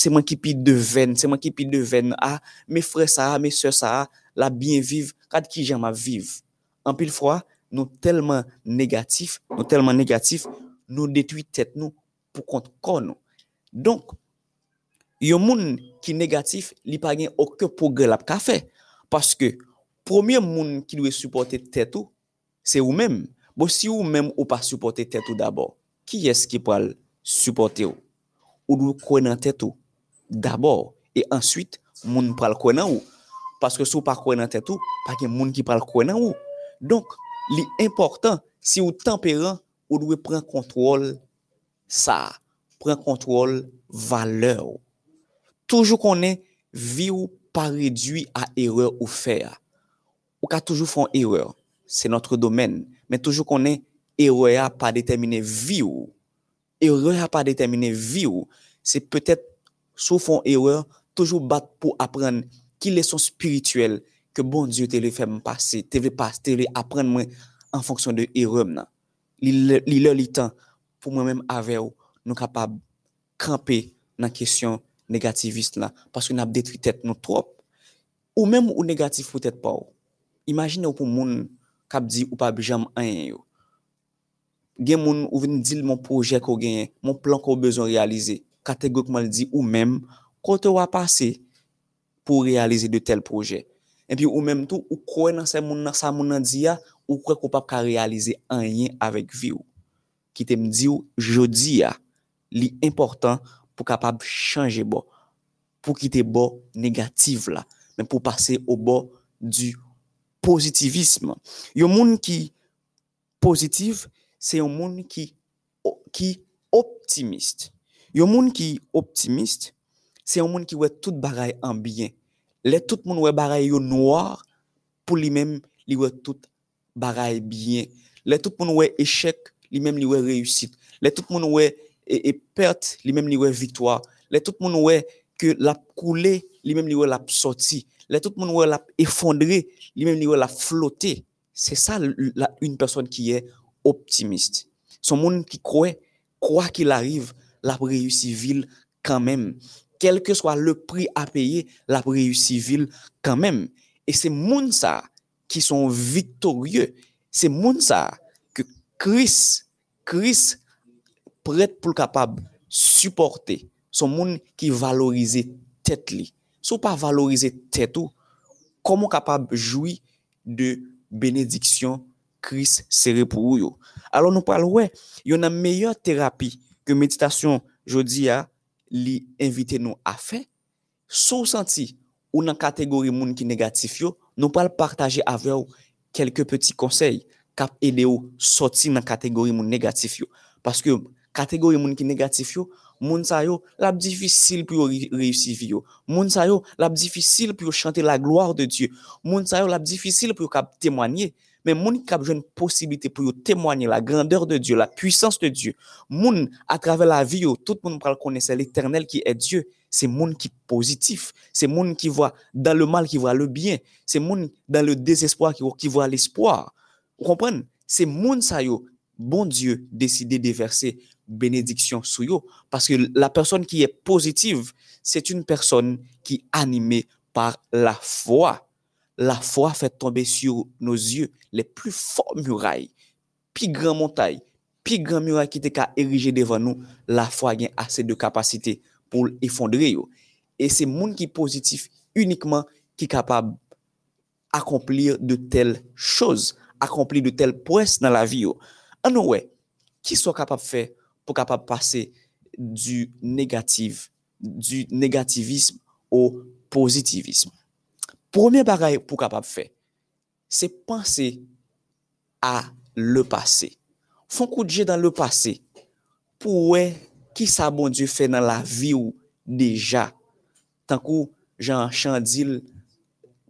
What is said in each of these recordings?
Se mwen ki pi deven, se mwen ki pi deven, a, ah, me fre sa, me se sa, la bien viv, kad ki jan ma viv. An pil fwa, nou telman negatif, nou telman negatif, nou detui tet nou pou kont kon nou. Donk, yon moun ki negatif, li pa gen okyo pou gel ap kafe. Paske, promye moun ki dwe supporte tet ou, se ou menm. Bo si ou menm ou pa supporte tet ou dabor, ki es ki pal supporte ou? Ou dwe kwen nan tet ou? d'abord. E answit, moun pral kwen nan ou. Paske sou pa kwen nan tetou, pa gen moun ki pral kwen nan ou. Donk, li important, si ou temperan, ou dwe pren kontrol sa. Pren kontrol valeur. Toujou konen, vi ou pa redwi a erreur ou fer. Ou ka toujou fon erreur. Se notre domen. Men toujou konen, erreur a pa detemine vi ou. Erreur a pa detemine vi ou. Se petet sou fon erreur, toujou bat pou apren ki leson spirituel ke bon Diyo te le fèm pase, te le pase, te le apren mwen an fonksyon de erreur mnen. Li lè li tan pou mwen mèm ave ou nou kapab krampe nan kesyon negativist la, paske nan ap detri tèt nou trop. Ou mèm ou negatif pou tèt pa ou. Imagine ou pou moun kap di ou pa bijam an yo. Gen moun ou ven di l moun projek ou gen, moun plan ko bezon realize. kategorikman li di ou mèm kote wapase pou realize de tel proje. Epi ou mèm tou, ou kwen nan se moun nan sa moun nan di ya, ou kwen ko pap ka realize an yen avèk vi ou. Ki te mdi ou, jodi ya, li important pou kapab chanje bo. Pou kite bo negatif la, men pou pase ou bo du pozitivisme. Yo moun ki pozitif, se yo moun ki, ki optimist. Yon moun qui optimiste, c'est un monde qui voit tout bagaille en bien. Les tout monde voit bagaille yo noir pour lui-même, li voit tout bagaille bien. Les tout monde voit échec, lui-même li voit réussite. Les tout monde voit et, perte, lui-même li voit victoire. Les tout monde voit que la coulé, lui-même li voit la sorti. Les tout monde voit la effondré, lui-même li voit la flotter. C'est ça une personne qui est optimiste. Son monde qui croit, quoi qu'il arrive, la réussite ville quand même. Quel que soit le prix à payer, la réussite ville quand même. Et c'est moun ça qui sont victorieux. C'est moun ça que Christ, Christ prête pour capable supporter. Son monde qui valorise tête li. Si pas valoriser tête ou, comment capable jouir de bénédiction Christ serré pour ou yo? Alors nous parlons ouais, il y a une meilleure thérapie que méditation jodi a li invite nous à faire. Sous senti ou dans catégorie moun qui négatif nous parlons partager avec vous quelques petits conseils cap aider ou sortir dans catégorie moun négatif parce que catégorie moun qui négatif yo moun la difficile pour réussir vie la difficile pour chanter la gloire de Dieu. Moun la difficile pour cap témoigner mais moun cap une possibilité pour yo témoigner la grandeur de Dieu la puissance de Dieu. Moun à travers la vie tout le monde pral l'éternel qui est Dieu. C'est moun qui positif. C'est moun qui voit dans le mal qui voit le bien. C'est moun dans le désespoir qui, voit l'espoir. Vous comprenez? C'est moun sa yo. Bon Dieu décidé de verser bénédiction sur yo. Parce que la personne qui est positive c'est une personne qui est animée par la foi la foi fait tomber sur nos yeux les plus forts murailles, plus grandes montagnes, plus grandes murailles qui étaient ériger devant nous. La foi a assez de capacité pour effondrer. Et c'est monde qui est positif uniquement qui est capable d'accomplir de telles choses, accomplir de telles prouesses dans la vie. En ouais, qui soit capable de faire pour capable passer du négatif, du négativisme au positivisme? Premier bagage pour capable faire, c'est penser à le passé. Font coup de jet dans le passé pour ouais, qui ça bon Dieu fait dans la vie ou déjà. Tant que Jean Chandil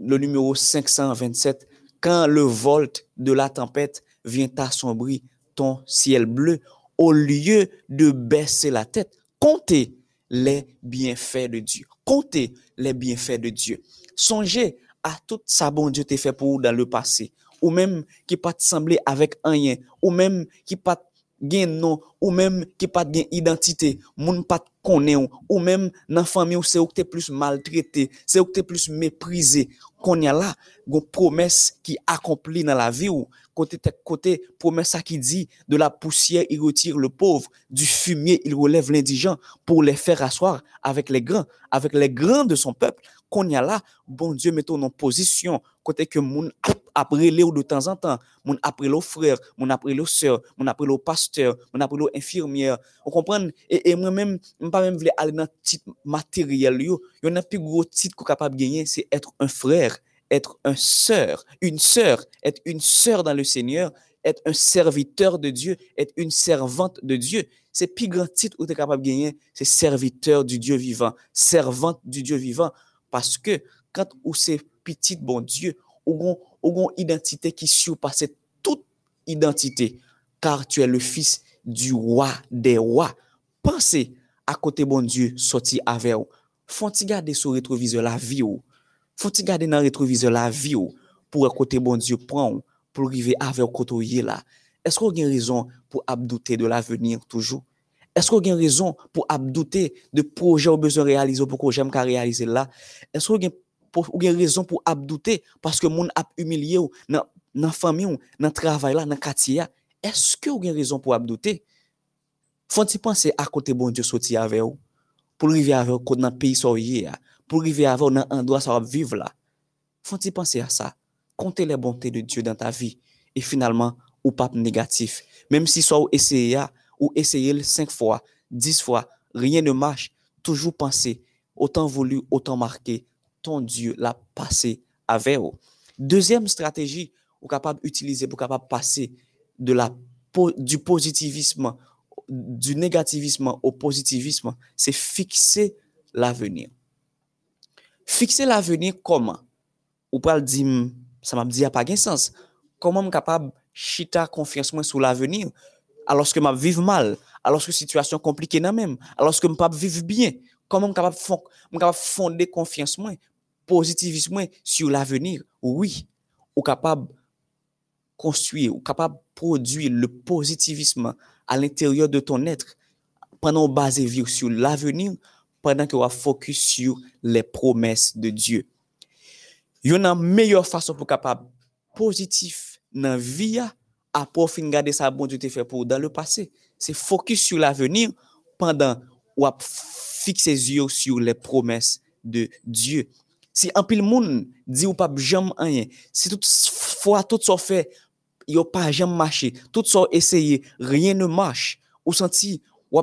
le numéro 527, quand le volte de la tempête vient assombrir ton ciel bleu, au lieu de baisser la tête, comptez les bienfaits de Dieu. Comptez les bienfaits de Dieu. Songez à tout ça bon Dieu t'a fait pour vous dans le passé, ou même qui pas te sembler avec rien, ou même qui pas gain nom, ou même qui pas gain identité, moun pas konen ou, même nan fami ou, c'est ou que plus maltraité, c'est ou que plus méprisé, qu'on y a là, gon promesse qui accomplit dans la vie côté, côté promesse qui dit, de la poussière, il retire le pauvre, du fumier, il relève l'indigent, pour les faire asseoir avec les grands, avec les grands de son peuple, qu'on y a là, bon Dieu, mettons en position, côté que moun après les de temps en temps, mon après le frère, mon après le sœur, mon après le pasteur, mon après le infirmière. Vous comprenez? Et, moi-même, je pas même aller dans le titre matériel. Il y a un plus gros titre qu'on capable de gagner, c'est être un frère, être un sœur, une sœur, être une sœur dans le Seigneur, être un serviteur de Dieu, être une servante de Dieu. C'est plus grand titre que tu es capable de gagner, c'est serviteur du Dieu vivant, servante du Dieu vivant. Parce que quand on c'est petit bon Dieu, ou une identité qui surpasse toute identité, car tu es le fils du roi des rois. Pensez à côté bon Dieu sorti avec vous. Faut-il garder sur rétroviseur la vie ou? Fon ti gade nan retrovize la vi ou oh, pou ekote bon Diyo pran ou pou rive ave ou koto ye la. Esko gen rezon pou abdoute de l'avenir toujou? Esko gen rezon pou abdoute de proje ou bezon realize ou pou ko jem ka realize la? Esko gen, gen rezon pou abdoute paske moun ap umilye ou nan, nan fami ou, nan travay la, nan katiya? Esko gen rezon pou abdoute? Fon ti panse akote bon Diyo soti ave ou? Pou rive ave ou kote nan peyi soye ya? Pour arriver avec dans endroit ça va vivre là. Faut-il penser à ça. Compter les bontés de Dieu dans ta vie. Et finalement ou pas négatif. Même si soit essayer ou essayer cinq fois dix fois rien ne marche. Toujours penser autant voulu autant marqué ton Dieu l'a passé avec vous. Deuxième stratégie, vous capable d'utiliser pour capable passer de la, du positivisme, du négativisme au positivisme, c'est fixer l'avenir. Fixer l'avenir comment? Ou pas le dire, ça m'a dit, pas de sens. Comment je capable chita confiance sur l'avenir? Alors que je vive mal, alors que la situation est compliquée même, alors que je ne vivre bien? Comment je capable fonder confiance positivisme sur l'avenir, oui, ou capable construire, ou capable produire le positivisme à l'intérieur de ton être pendant baser vivre sur l'avenir, pendant que tu focus sur les promesses de Dieu. Il y a une meilleure façon pour capable positif dans la vie à profiter garder ça bon Dieu fait pour dans le passé. C'est focus sur l'avenir pendant ou fixer yeux sur les promesses de Dieu. Si un pile moun dit ou pas jamais rien, si toute fois tout ça fait, yo pas jamais marché, tout ça essayé, rien ne marche, ou senti ou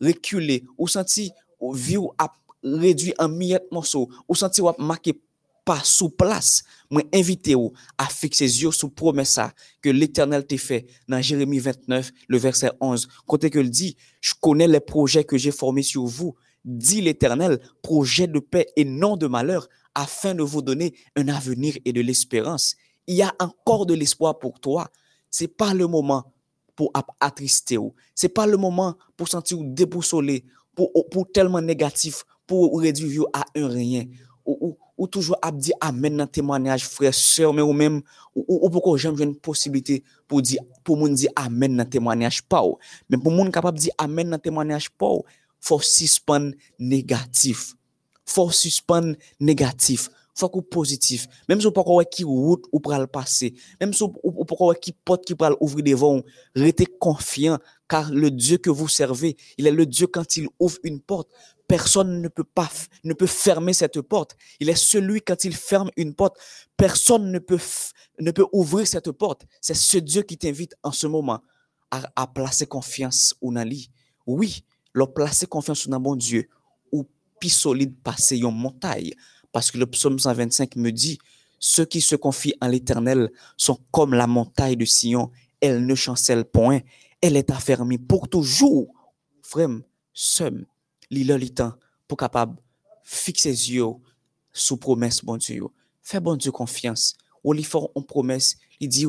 reculer, ou senti ou vie ou a réduit en miettes morceaux, ou senti ou marqué pas sous place, moi invité ou à fixer les yeux sur promesse que l'Éternel t'a fait dans Jérémie 29, le verset 11, côté que il dit, je connais les projets que j'ai formés sur vous, dit l'Éternel, projet de paix et non de malheur, afin de vous donner un avenir et de l'espérance. Il y a encore de l'espoir pour toi. C'est pas le moment pour attrister ou. C'est pas le moment pour sentir déboussolé, pour, tellement négatif, pour réduire à un rien. Ou, ou, toujours dire amen dans témoignage, frère, soeur, mais ou même, ou, ou pourquoi j'aime une possibilité pour dire, pour moun dire amen dans témoignage pas Mais pour moun capable de dire amen dans témoignage pas faut suspendre négatif. Faut suspendre négatif faut que positif. Même si vous pas qui route ou le passer. Même si vous pas qui porte qui pral ouvrir devant restez confiant car le Dieu que vous servez il est le Dieu quand il ouvre une porte. Personne ne peut pas ne peut fermer cette porte. Il est celui quand il ferme une porte. Personne ne peut ne peut ouvrir cette porte. C'est ce Dieu qui t'invite en ce moment à, placer confiance ou dans lui oui leur placer confiance dans bon Dieu plus solide passer une montagne. Parce que le psaume 125 me dit, ceux qui se confient en l'éternel sont comme la montagne de Sion, elle ne chancelle point, elle est affermie pour toujours. Frère, seul, l'île le temps pour capable fixer les yeux sous promesse, bon Dieu. Fais bon Dieu confiance. Ou lui fait une promesse, il dit,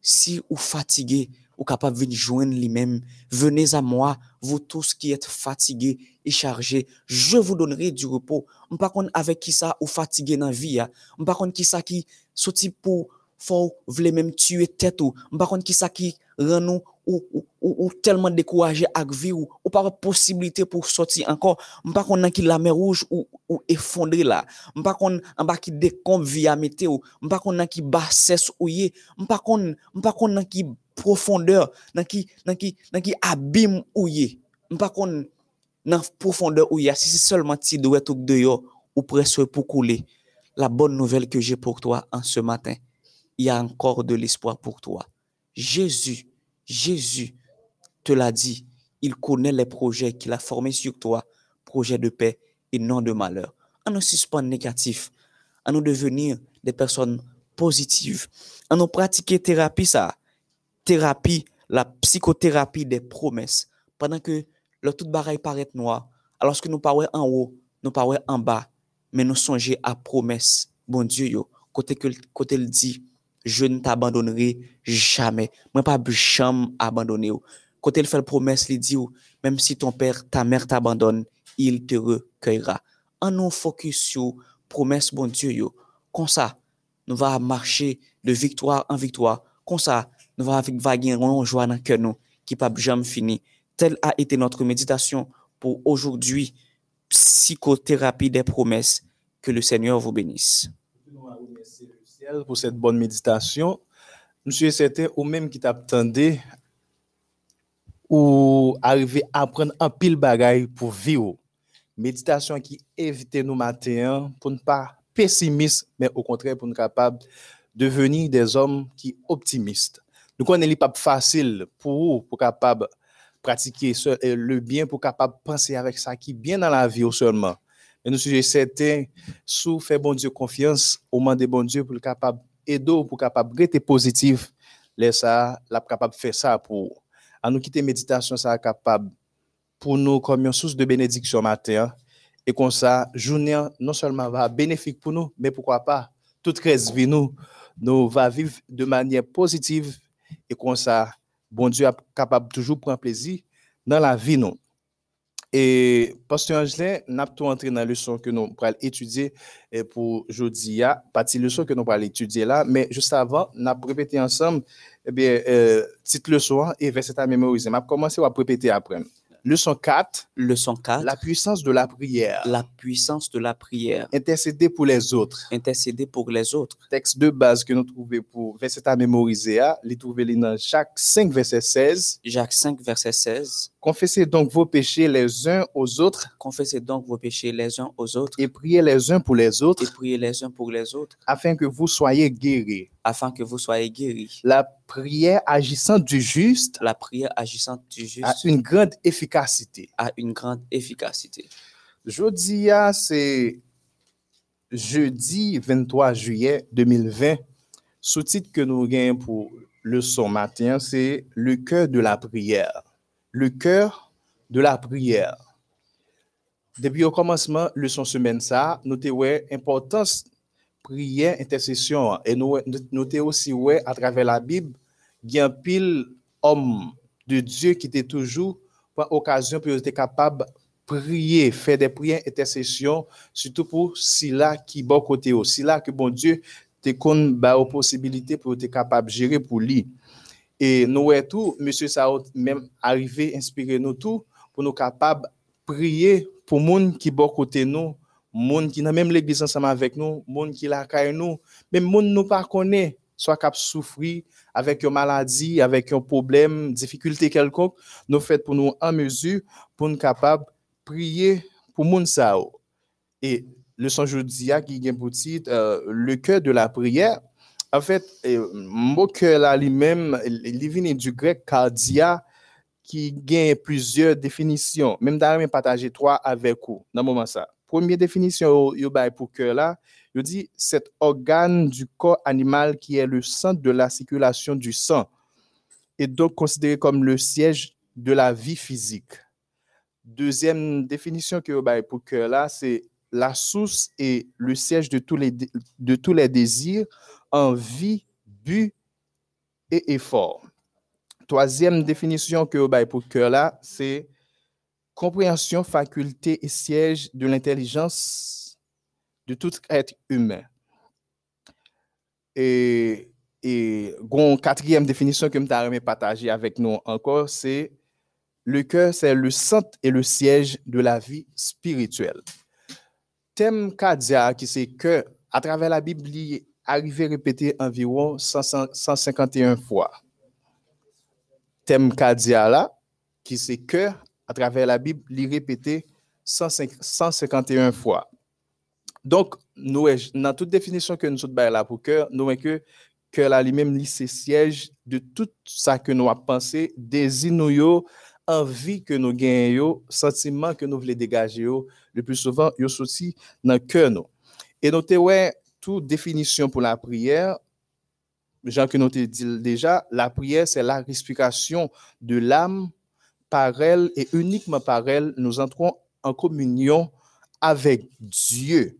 si ou fatigué, ou capable de venir joindre lui-même. Venez à moi, vous tous qui êtes fatigués et chargés, je vous donnerai du repos. On pas avec qui ça ou fatigué dans vie. On pas qui ça qui sorti pour faut voulez même tuer tête ou on pas qui ça qui rend nous ou, ou, ou, ou tellement découragé avec vie ou, ou pas possibilité pour sortir encore m'pas qu'on qui la mer rouge ou, ou effondré là m'pas qu'on en bas qui décombe via météo m'pas qu'on qui bassesse ou yé m'pas qu'on m'pas qu'on qui profondeur dans qui dans qui dans qui abîme ou yé m'pas qu'on dans profondeur où y a si c'est seulement ti doit ou de yo ou presque pour couler. La bonne nouvelle que j'ai pour toi en ce matin il y a encore de l'espoir pour toi. Jésus Jésus te l'a dit, il connaît les projets qu'il a formés sur toi, projets de paix et non de malheur. À nous suspendre négatif, à nous devenir des personnes positives, à nous pratiquer thérapie ça, thérapie, la psychothérapie des promesses, pendant que le tout bagaille paraît noir, alors que nous parlons en haut, nous parlons en bas, mais nous songeons à promesse, bon Dieu yo, côté que côté le dit, je ne t'abandonnerai jamais. Moi, pas jamais abandonner. Quand il fait promesse, il dit, même si ton père, ta mère t'abandonne, il te recueillera. En nous focus sur promesse, bon Dieu, yo. Comme ça, nous va marcher de victoire en victoire. Comme ça, nous va avec joie dans nous, qui pas jamais fini. Telle a été notre méditation pour aujourd'hui. Psychothérapie des promesses. Que le Seigneur vous bénisse pour cette bonne méditation. Monsieur, c'était au même qui t'attendait ou arriver à apprendre un pile bagaille pour vivre. Méditation qui évite nous matin pour ne pas pessimiste, mais au contraire pour nous capable de devenir des hommes qui optimistes. Nous connaissons pas facile pour pour capable pratiquer le bien, pour capable penser avec ça qui est bien dans la vie seulement. Et nous sommes certains, sous fait bon Dieu confiance, au moment de bon Dieu pour le capable aider, pour capable être positif, laisse ça, la capable faire ça pour, à nous quitter méditation, ça capable pour nous comme une source de bénédiction matin. Et comme ça, journée non seulement va bénéfique pour nous, mais pourquoi pas, toute reste vie nous, nous va vivre de manière positive. Et comme ça, bon Dieu est capable toujours prendre plaisir dans la vie nous. Et Pasteur Angelin, n'a pas entré dans la leçon que nous allons étudier pour aujourd'hui, partie leçon que nous allons étudier là, mais juste avant, nous allons répéter ensemble, eh bien, euh, petite leçon et verset à mémoriser. Je vais commencer à répéter après. Leçon 4. Leçon 4. La puissance de la prière. La puissance de la prière. Intercéder pour les autres. Intercéder pour les autres. Texte de base que nous trouvons pour verset à mémoriser, les trouver dans Jacques 5, verset 16. Jacques 5, verset 16. Confessez donc vos péchés les uns aux autres. Confessez donc vos péchés les uns aux autres. Et priez les uns pour les autres. Et priez les uns pour les autres. Afin que vous soyez guéris. Afin que vous soyez guéris. La prière agissante du juste. La prière agissante du juste. A une grande efficacité. A une grande efficacité. Jeudi, c'est jeudi 23 juillet 2020. Sous-titre que nous gagnons pour le son matin, c'est le cœur de la prière le cœur de la prière. Depuis au commencement, leçon semaine ça, nous ouais importance prière, intercession et nous notez aussi ouais à travers la Bible, il un pile homme de Dieu qui était toujours pour occasion pour être capable prier, faire des prières, intercession, surtout pour là qui bon côté, là que bon Dieu te con ba possibilité pour être capable de gérer pour lui. Et nous tout, M. Saoud même arrivé, inspiré nous tout, pour nous capables de prier pour les gens qui sont côté nous, les qui sont même l'église ensemble avec nous, les gens qui la nous, même les gens nous pas soit cap souffrir avec une maladie, avec un problème, difficulté quelconque, nous faites pour nous en mesure pour nous capables prier pour les gens. Et le son jeudi qui est pour titre euh, le cœur de la prière, en fait, mon cœur là lui-même, il vient du grec cardia qui gagne plusieurs définitions. Même d'ailleurs, partager trois avec vous dans moment ça. Première définition, yo pour cœur là, il dit cet organe du corps animal qui est le centre de la circulation du sang et donc considéré comme le siège de la vie physique. Deuxième définition que pour cœur là, c'est la source et le siège de tous les, de tous les désirs envie, but et effort. Troisième définition que vous pour cœur là, c'est compréhension, faculté et siège de l'intelligence de tout être humain. Et et quatrième définition que m'ta remis partager avec nous encore, c'est le cœur, c'est le centre et le siège de la vie spirituelle. Thème cardia qui c'est que à travers la Bible, il arrivé répété environ 100 151 fois. Thème cardia là, qui c'est cœur, à travers la Bible, il répété 105 151 fois. Donc, nous, dans toute définition que nous sommes là pour cœur, nous voyons que cœur lui-même, c'est siège de tout ça que nous avons pensé, désir nous yo, envie que nous gagnons, sentiment que nous voulons dégager yo, le plus souvent, yo sorti dans le cœur nous. Et nous ouais, toute définition pour la prière, Jean que nous te dit déjà, la prière, c'est la respiration de l'âme par elle et uniquement par elle, nous entrons en communion avec Dieu.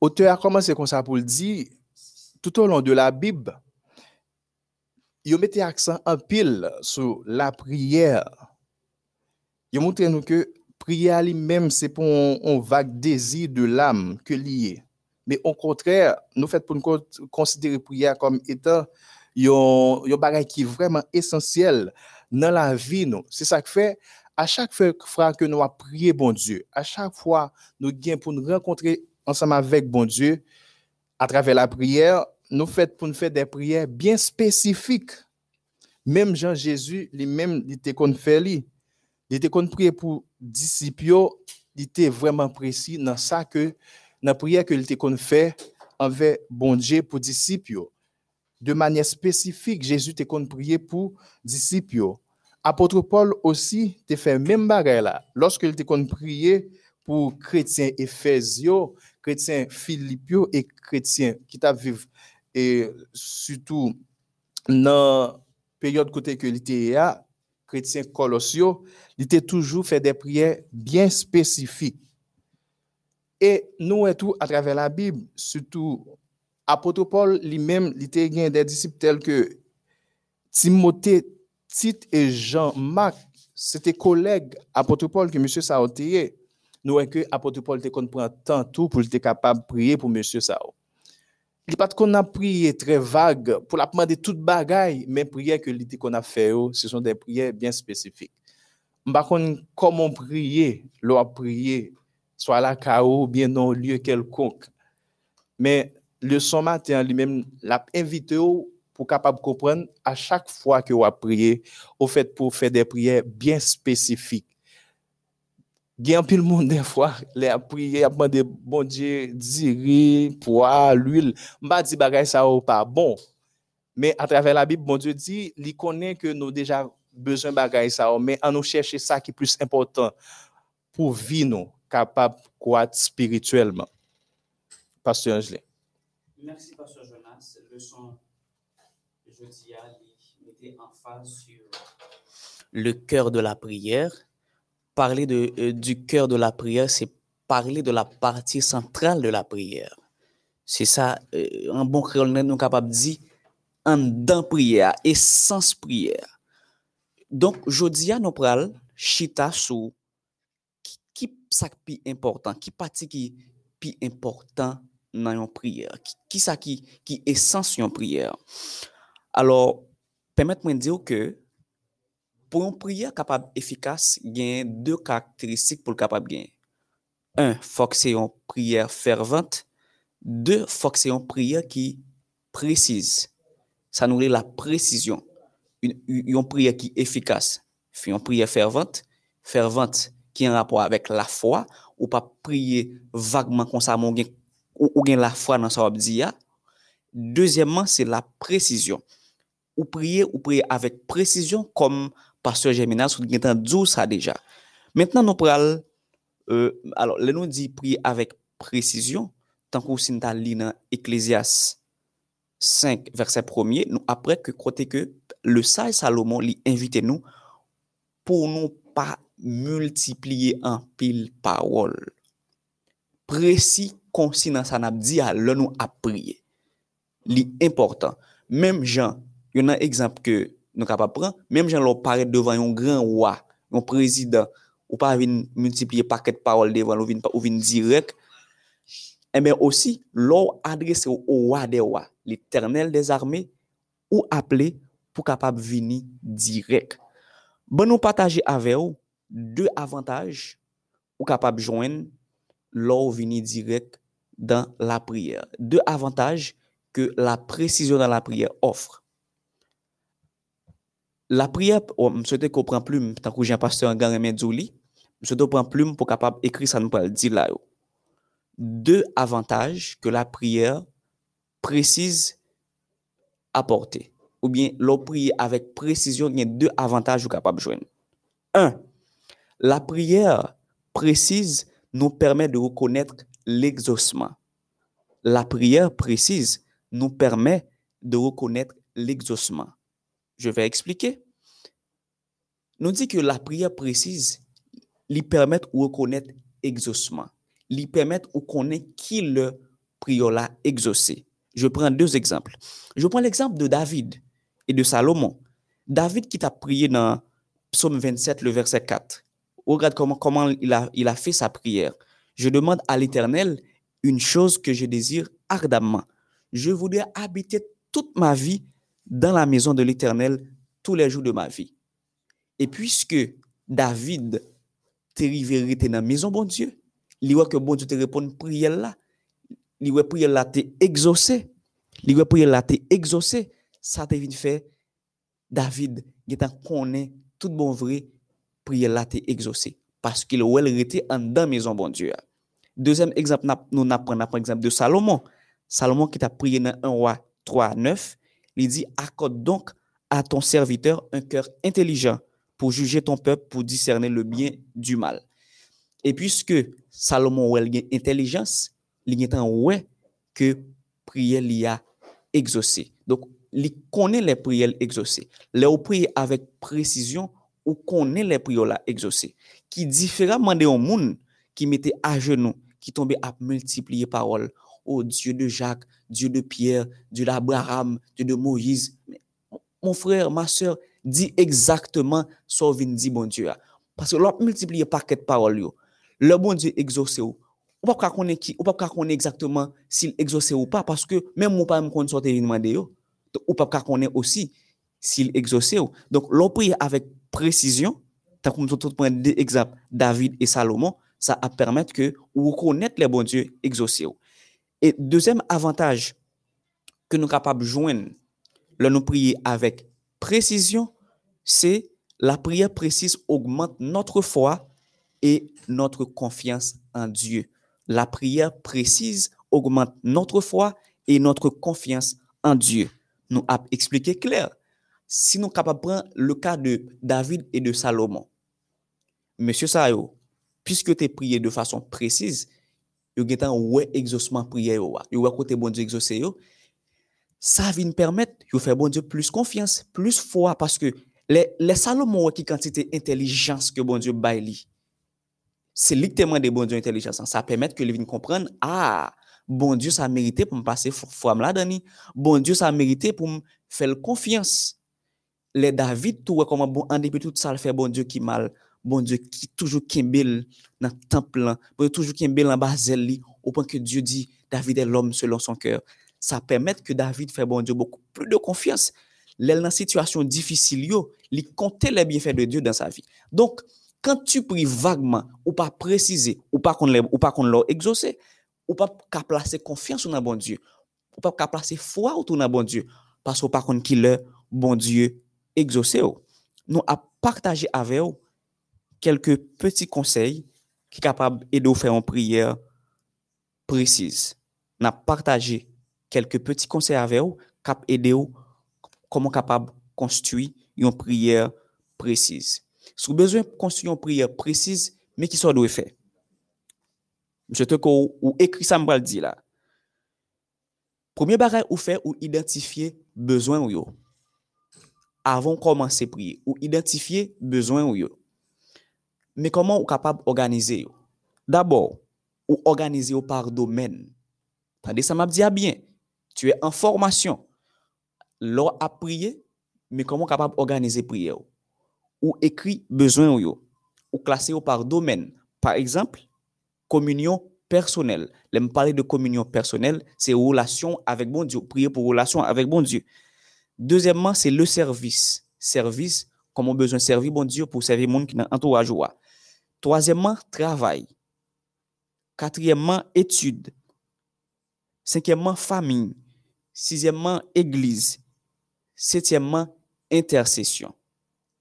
Auteur a commencé comme ça pour le dire, tout au long de la Bible, il mettait accent en pile sur la prière. Il montre nous que prière lui-même, c'est pour un, vague désir de l'âme que lié. Mais au contraire, nous faisons pour nous considérer prière comme étant un bagage qui est vraiment essentiel dans la vie. C'est ça que fait, à chaque fois que nous avons prié bon Dieu, à chaque fois nous gagnons pour nous rencontrer ensemble avec bon Dieu, à travers la prière, nous faisons pour nous faire des prières bien spécifiques. Même Jean Jésus, lui-même, il était qu'on. Il était pour disciples, il était vraiment précis dans ça que la prière que il était qu'on fait envers bon Dieu pour disciples. De manière spécifique, Jésus était qu'on prier pour disciples. Apôtre Paul aussi te fait même là. Lorsqu'il était qu'on prier pour chrétiens éphésiens, chrétiens philippio et chrétiens qui t'a e sütou nan peryode kote ke li te ya, kretien kolosyo, li te toujou fè de priye bien spesifik. E nou etou atrave la Bib, sütou apotopol li mem li te gen de disip tel ke Timote, Tite e Jean-Marc, se te koleg apotopol ke M. Sao te ye, nou e ke apotopol te kon pran tan tou pou li te kapab priye pou M. Sao. Il n'est pas qu'on a prié très vague pour la demander toute bagaille, mais prières que l'idée qu'on a fait, ce sont des prières bien spécifiques. Par contre, comment prier, l'on prier, soit la chaos, bien dans un lieu quelconque. Mais le son matin lui-même l'a invité pour capable comprendre à chaque fois que vous prié, au fait pour faire des prières bien spécifiques Gen pile monde des fois, les a prié, a demandé bon Dieu, diri, poids, l'huile. M'a dit bagay ça ou pas bon. Mais à travers la Bible, bon Dieu dit, il connaît que nous déjà besoin bagay ça mais en nous chercher ça qui est plus important pour vivre nous capable croître spirituellement. Pasteur Angelin. Merci Pasteur Jonas. Leçon jeudi à mettait en phase sur le cœur de la prière parler de, euh, du cœur de la prière, c'est parler de la partie centrale de la prière. C'est ça, euh, un bon créole, nous sommes capables de dire, en dans prière, essence prière. Donc, je dis à nous pral, chita sou, qui qui important, qui partie qui plus important dans une prière, qui, qui ça qui, qui essence une prière. Alors, permettez-moi de dire que pou yon priya kapab efikas, gen de karakteristik pou l kapab gen. Un, fok se yon priya fervent. De, fok se yon priya ki prezise. Sa nou le la prezisyon. Yon priya ki efikas. Yon priya fervent. Fervent ki yon rapor avèk la fwa. Ou pa priye vagman konsa moun gen, ou, ou gen la fwa nan sa wap di ya. Dezyèmman, se la prezisyon. Ou priye, ou priye avèk prezisyon kom pasteur Germinal, sou gen tan djou sa deja. Mètnen nou pral, euh, alors, lè nou di pri avèk presisyon, tankou sin ta li nan Ecclesias 5, verset 1, nou apre ke kote ke le saj e Salomon li invite nou pou nou pa multipliye an pil parol. Presi konsi nan sanap di a lè nou apriye. Li important. Mèm jan, yon nan ekzamp ke nou kapap pran, menm jan lò paret devan yon gran wwa, yon prezident, ou pa vin multipliye paket parol devan, ou vin, ou vin direk, eh e men osi, lò adrese ou wwa de wwa, l'Eternel des armées, ou aple pou kapap vini direk. Bon nou pataje ave ou, de avantaj ou kapap jwen lò vini direk dan la prier. De avantaj ke la presisyon dan la prier ofre. la prière, oh, je souhaite qu'on prenne plume, tant que j'ai un pasteur en gagne Djouli, je souhaite qu'on prenne plume pour capable écrire ça nous parle dire là. Deux avantages que la prière précise apporter. Ou bien, l'on prier avec précision, il y a deux avantages que capable joindre. Un, la prière précise nous permet de reconnaître l'exaucement. La prière précise nous permet de reconnaître l'exaucement. Je vais expliquer. Nous dit que la prière précise lui permet de reconnaître l'exaucement. Lui permet de reconnaître qui le prière l'a exaucé. Je prends deux exemples. Je prends l'exemple de David et de Salomon. David qui t'a prié dans Psaume 27, le verset 4. Regarde comment, comment il, a, il a fait sa prière. Je demande à l'Éternel une chose que je désire ardemment. Je voudrais habiter toute ma vie dans la maison de l'Éternel tous les jours de ma vie. Et puisque David te vérité dans la maison, bon Dieu, il voit que bon Dieu te répond prière là, il voit prière là te exaucé, il voit prière là te exaucé, ça te vient faire David, il connaît tout bon vrai, prière là te exaucé parce qu'il a été en dans maison bon Dieu. Deuxième exemple, nous apprenons par exemple de Salomon. Salomon qui t'a prié dans 1 roi 3, 9, Il dit, accorde donc à ton serviteur un cœur intelligent pour juger ton peuple, pour discerner le bien du mal. Et puisque Salomon a intelligence, il est en ouais que prière l'y a exaucé. Donc, il connaît les prières exaucées. Les prier avec précision, ou connaît les prières exaucées. Qui différemment des monde qui mettait à genoux, qui tombait à multiplier paroles Oh Dieu de Jacques, Dieu de Pierre, Dieu d'Abraham, Dieu de Moïse. Mon frère, ma soeur, dit exactement ce que dit bon Dieu. Parce que l'on multiplie paquet de paroles. Le bon Dieu exauce ou. Ou pas connaître qui, ou pas connaître exactement s'il exauce ou pas parce que même moi pas me connaître sortir demander. Ou pas connaître aussi s'il exauce. Donc l'on prie avec précision, tant comme tout point exemples David et Salomon, ça a permettre que ou reconnaître les bons dieux exaucés. Et deuxième avantage que nous sommes capables de joindre, là nous prier avec précision, c'est la prière précise augmente notre foi et notre confiance en Dieu. La prière précise augmente notre foi et notre confiance en Dieu. Nous avons expliqué clair. Si nous capables prendre le cas de David et de Salomon, Monsieur Sayo, puisque tu es prié de façon précise, yo gen tan wè exosman priye yo wè. Yo wè kote bon Diyo exose yo. Sa vin permèt yo fè bon Diyo plus konfians, plus fwa, paske le, le Salomon wè ki kantite intelijans ke bon Diyo bay li. Se lik teman de bon Diyo intelijans an, sa permèt ke li vin kompran, a, ah, bon Diyo sa merite pou m pase fwa m la dani. Bon Diyo sa merite pou m fèl konfians. Le David tou wè koman bon, an depi tout sa l fè bon Diyo ki mal konfians. Bon Dieu qui toujours kimbel dans le temple, bon toujours kimbel en bazel au point que Dieu dit David est l'homme selon son cœur. Ça permet que David fait bon Dieu beaucoup plus de confiance. Dans une situation difficile, il comptait les bienfaits de Dieu dans sa vie. Donc, quand tu pries vaguement, ou pas préciser, ou pas qu'on ou pas qu'on l'a exaucé, ou pas qu'à placer confiance dans bon Dieu, ou pas qu'à placer foi autour dans bon Dieu, parce que pas qu'on qui le bon Dieu exaucé. Nous a partagé avec vous quelques petits conseils qui sont capables d'aider à faire une prière précise. N'a partagé quelques petits conseils avec vous qui aider comment capable construire une prière précise. Si vous avez besoin de construire une prière précise, mais qui soit doit faire. Je te ou écrit ça me dit là. Premier bagage ou faire ou identifier besoin ou yo. Avant de commencer à prier, ou identifier besoin ou yo. Mais comment on est capable d'organiser D'abord, ou organiser par domaine. Tandis ça m'a dit ah bien, tu es en formation. L'on a prié, mais comment capable d'organiser prière Ou écrit besoin ou ou classer par domaine? Par exemple, communion personnelle. Là, me parler de communion personnelle, c'est relation avec bon Dieu, prier pour relation avec bon Dieu. Deuxièmement, c'est le service. Service, comme on a besoin de servir bon Dieu pour servir le monde qui est entourage. Troisièmement, travail. Quatrièmement, études. Cinquièmement, famille. Sixièmement, église. Septièmement, intercession.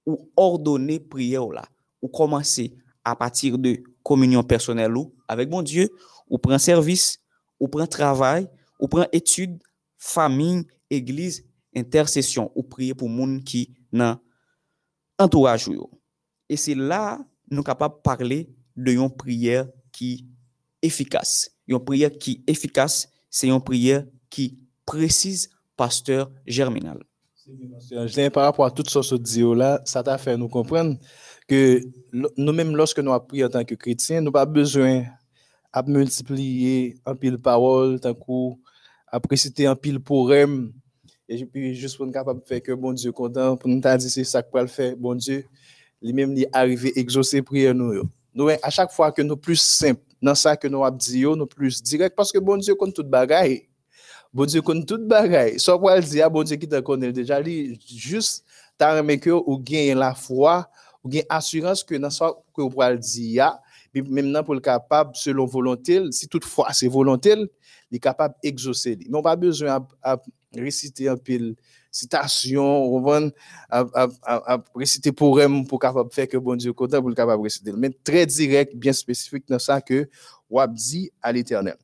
Ou ordonner prière là. Ou commencer à partir de communion personnelle ou avec bon Dieu, ou prend service, ou prend travail, ou prend études, famille, église, intercession, ou prier pour monde qui nan entourage Et c'est là nous capables de parler de une prière qui efficace. Une prière qui efficace, c'est une prière qui précise pasteur germinal. Par rapport à tout ce que dit là, ça t'a fait nous comprendre que nous-mêmes, lorsque nous appris en tant que chrétiens, nous n'avons pas besoin de multiplier un pile parole, tant coup, à préciter un pile poème, et puis juste pour nous capable de faire que bon Dieu content, pour nous dire c'est ça que le faire, bon Dieu, lui-même, il arrivé exaucer prière nous. Nous, à chaque fois que nous plus simple, dans ça que nous avons dit, nous plus direct, parce que bon Dieu compte toute bagaille. Bon Dieu compte toute bagaille. Soit pour dire, ah, bon Dieu qui te connaît déjà, juste, t'as remis que ou gagne la foi, ou gagne assurance que dans que vous pouvez dire, puis maintenant pour le capable, selon volonté, si toutefois c'est volonté, il est capable d'exaucer. Mais on pas besoin de réciter un pile citation, on va à, réciter pour pour capable faire que bon Dieu content pour le capable réciter. Mais très direct, bien spécifique dans ça que on dit à l'éternel.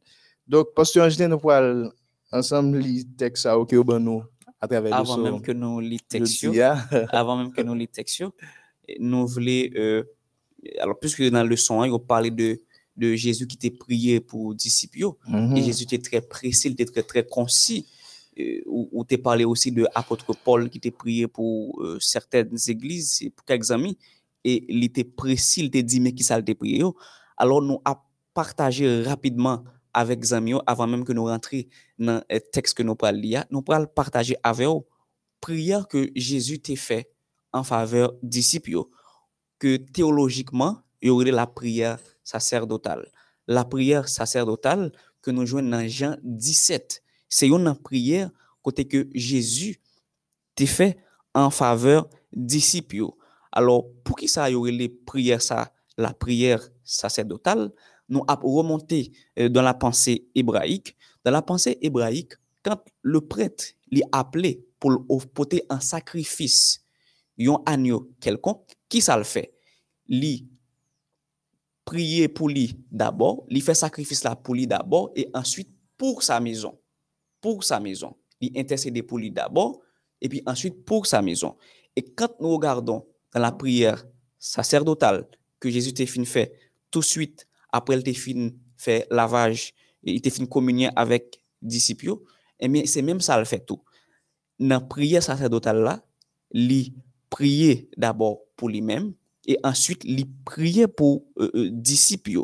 Donc, pasteur Angelin, à nous à travers avant même que nous lit texte avant même que nous lit texte nous voulons euh, alors puisque dans le son il parlé de de Jésus qui était prié pour disciples mm-hmm. et Jésus était très précis il était très très concis euh, ou tu parlé aussi de l'apôtre Paul qui était prié pour euh, certaines églises, pour quelques amis, et il était précis, il était dit, mais qui ça prié. Alors, nous avons partagé rapidement avec amis, avant même que nous rentrions dans le texte que nous parlons lire, nous allons partager avec eux prière que Jésus t'a fait en faveur des disciples, que théologiquement, il y aurait la prière sacerdotale. La prière sacerdotale que nous jouons dans Jean 17 c'est une prière côté que Jésus t'a fait en faveur disciples. Alors, pour qui ça y aurait les prières la prière sacerdotale, nous avons remonté euh, dans la pensée hébraïque. Dans la pensée hébraïque, quand le prêtre l'a appelé pour porter un sacrifice, un agneau quelconque, qui ça le fait? Lui prier pour lui d'abord, lui fait sacrifice pour lui d'abord et ensuite pour sa maison pour sa maison. Il intercédait pour lui d'abord et puis ensuite pour sa maison. Et quand nous regardons dans la prière sacerdotale que Jésus t'a fait tout de suite après il t'a fait lavage et il t'a fini communier avec disciples, et eh bien c'est même ça le fait tout. Dans la prière sacerdotale là, il priait d'abord pour lui-même et ensuite il priait pour euh, euh, disciples.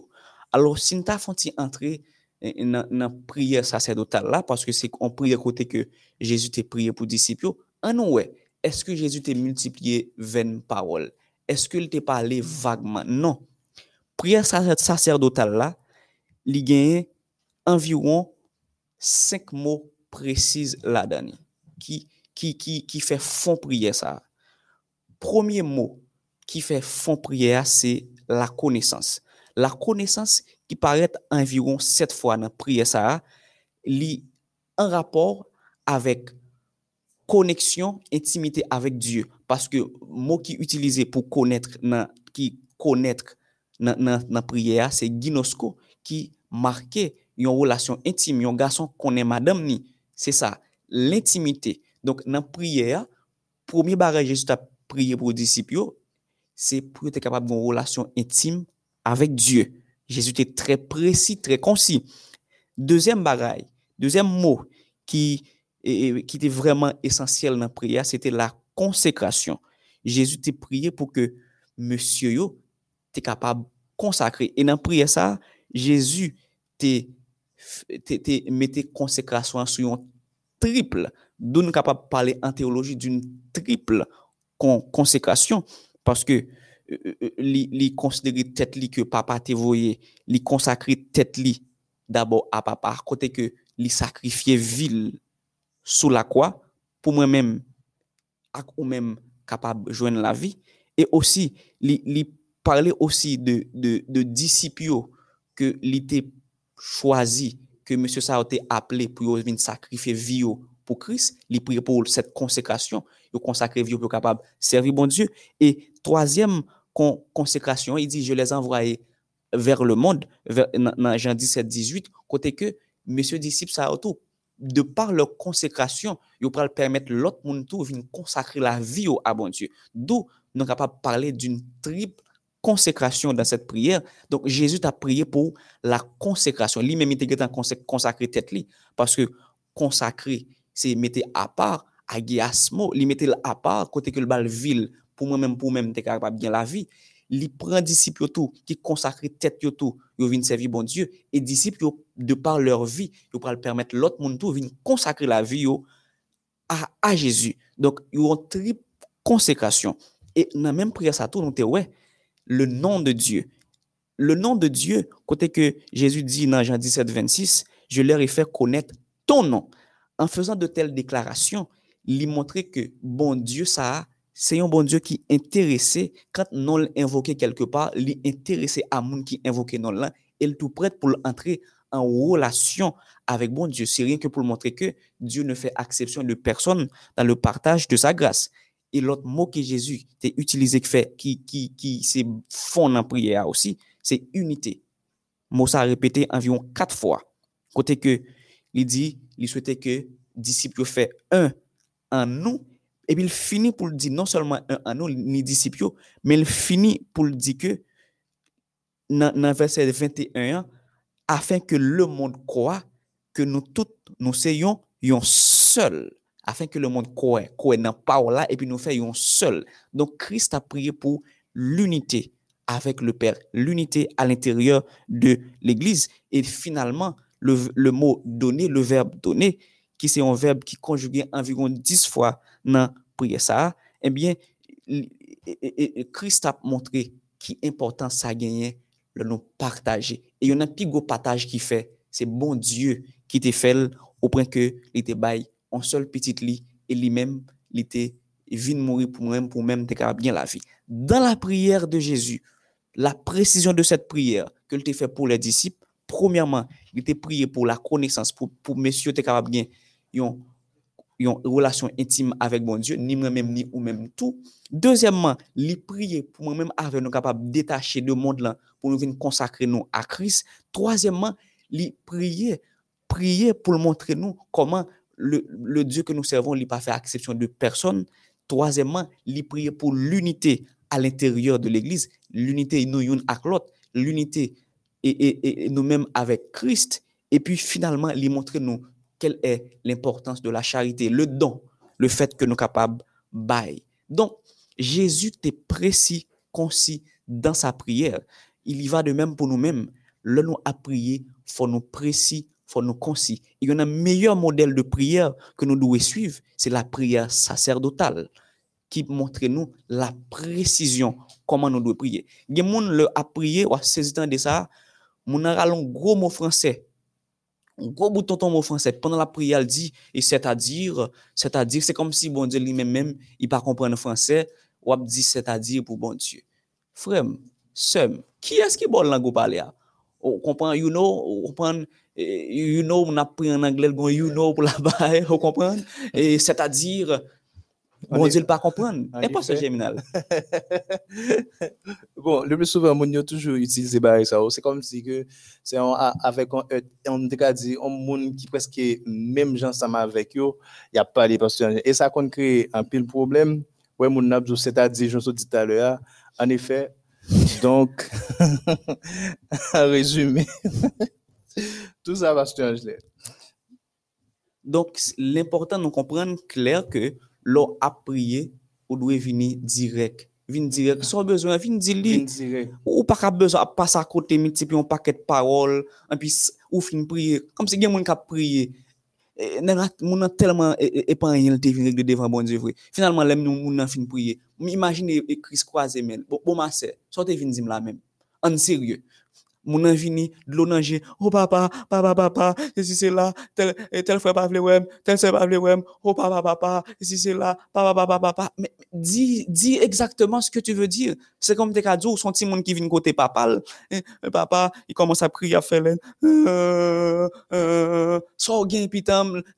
Alors si nous avons entrer dans la prière sacerdotale là, parce c'est en prière côté que Jésus t'a prié pour disciples, en ouais, est-ce que Jésus t'a multiplié 20 paroles? Est-ce qu'il t'a parlé vaguement? Non. Prière sacerdotale là, il gagne environ cinq mots précis là-dedans qui, fait fond prière ça. Premier mot qui fait fond prière, c'est la connaissance. La connaissance qui paraît environ sept fois dans la prière, ça, li un rapport avec connexion, intimité avec Dieu. Parce que mot qui utilisé pour connaître, qui connaître dans la prière, c'est ginosko, qui marquait une relation intime, un garçon connaît madame ni. C'est ça, l'intimité. Donc, dans la prière, premier barrage Jésus a prié pour les disciples, c'est pour être capable d'avoir une relation intime avec Dieu. Jésus était très précis, très concis. Deuxième bagaille, deuxième mot qui, était vraiment essentiel dans la prière, c'était la consécration. Jésus t'a prié pour que monsieur yo t'es capable de consacrer. Et dans la prière ça, Jésus t'es mettait consécration sur un triple. Nous capable de parler en théologie d'une triple consécration parce que li, li considérer tête que papa te voyé, li consacrer tête d'abord à papa, côté que li sacrifier ville sous la croix pour moi-même ou même capable de joindre la vie. Et aussi li, li parler aussi de de que li te choisi que monsieur ça été appelé pour venir sacrifier vie pour Christ, li prier pour cette consécration, yo consacrer vie pour capable servir bon Dieu. Et troisième con- consécration, il dit je les envoyais vers le monde vers, dans, Jean 17 18 côté que monsieur disciple ça a tout de par leur consécration, ils pourront permettre l'autre monde tout venir consacrer la vie au à bon Dieu. D'où nous sommes capables de parler d'une triple consécration dans cette prière. Donc Jésus t'a prié pour la consécration. Lui-même il était consacré tête li parce que consacrer c'est mettre à part agiasmo, li mettre à part côté que le bal ville pour moi-même pour même t'es capable bien la vie. Li prend disciple yo tout qui consacre tête yo tout, yo vinn servir bon Dieu et disciple yo, de par leur vie, yo pral permettre l'autre monde tout vinn consacrer la vie yo à, à Jésus. Donc yo ont triple consécration et dans même prière ça tout te ouais le nom de Dieu. Le nom de Dieu, côté que Jésus dit dans Jean 17, 26, je leur ai fait connaître ton nom. En faisant de telles déclarations, il montrait que bon Dieu, ça, c'est un bon Dieu qui intéressé, quand non l'invoqué quelque part, intéressé à moun qui invoqué non là, et tout prêt pour entrer en relation avec bon Dieu. C'est rien que pour montrer que Dieu ne fait exception de personne dans le partage de sa grâce. Et l'autre mot que Jésus t'a utilisé, qui, fait, qui, qui, qui c'est fond en prière aussi, c'est unité. Mot ça a répété environ quatre fois. Côté que il dit, il souhaitait que disciples fait un en nous, et puis il finit pour le dire non seulement en nous, ni disciples, mais il finit pour le dire que dans, dans verset 21, afin que le monde croit que nous tous, nous soyons un seul afin que le monde croit, croit dans parole là, et puis nous faisons seul. Donc Christ a prié pour l'unité avec le Père, l'unité à l'intérieur de l'Église. Et finalement, le, mot donner, le verbe donner, qui c'est un verbe qui conjugué environ dix fois dans prière ça, eh bien, Christ a montré qui important ça gagner le nous partager. Et il y en a un plus gros partage qui fait, c'est bon Dieu qui te fait au point que il te baille un seul petit lit et lui-même, il était venu mourir pour même pour même te bien la vie. Dans la prière de Jésus, la précision de cette prière que il fait pour les disciples, premièrement, il était prié pour la connaissance, pour, pour messieurs te capable bien une, une relation intime avec bon Dieu, ni moi-même, ni ou même tout. Deuxièmement, il prié pour moi-même avec nous capable de détacher de monde là, pour nous venir consacrer nous à Christ. Troisièmement, il prié, prier pour montrer nous comment le, le, Dieu que nous servons, il n'a pas fait exception de personne. Troisièmement, il prier pour l'unité à l'intérieur de l'Église, l'unité nous une avec l'autre, l'unité et, et, et nous-mêmes avec Christ. Et puis finalement, il montrer nous quelle est l'importance de la charité, le don, le fait que nous sommes capables de Donc, Jésus est précis, concis dans sa prière. Il y va de même pour nous-mêmes. Le nous à prier, il faut nous précis, faut nous concis. Il y a un meilleur modèle de prière que nous devons suivre, c'est la prière sacerdotale qui montre nous la précision comment nous devons prier. Il y a qui a prié, ou saisi de ça, mon a un gros mot français. Un gros bouton ton mot français. Pendant la prière, il dit, et c'est-à-dire, c'est-à-dire, c'est comme si bon Dieu lui-même, même, il pas comprendre le français, ou a dit c'est-à-dire pour bon Dieu. Frère, sœur, qui est-ce qui bon langue parler? On comprend, you know, on comprend, you know, on a pris en anglais, bon, you know pour la baille, vous comprenez? Et c'est-à-dire, bon Dieu, pas comprendre. Et pas ce géminal. bon, le plus souvent, on a toujours utilisé ça. C'est comme si que c'est avec un, on dit, un monde qui presque même gens ensemble avec eux, il n'y a pas de parce Et ça a créé un pile problème. Ouais, mon abdou, c'est-à-dire, je vous dit tout à l'heure, en effet, donc, en résumé, tout ça va se changer. Donc, l'important de comprendre clair que l'on a prié, ou doit venir direct. Venir direct. Sans besoin, venir dire Ou pas besoin de passer à côté, multiplier un paquet de paroles, et puis, ou fin prier. Comme si a quelqu'un qui a prié. E, nè rat- moun nan telman e- e- epanyen l te vin regle devan bon Dieu vre. Finalman lem nou moun nan fin priye. M imagine e kris kwaze men. Bon, ma se, so te vin la men. An serye. Nan vini, dlo nanje, oh papa, papa, papa, si se la, tel, tel frè pa vle wèm, tel se pa vle wèm, oh papa, papa, si se la, papa, papa, papa. Mais dis, dis exactement ce que tu veux dire. C'est comme ka djou, son ti moun ki vin kote papal. Eh, eh, papa, il commence à prier à faire len. Euh, euh, so gen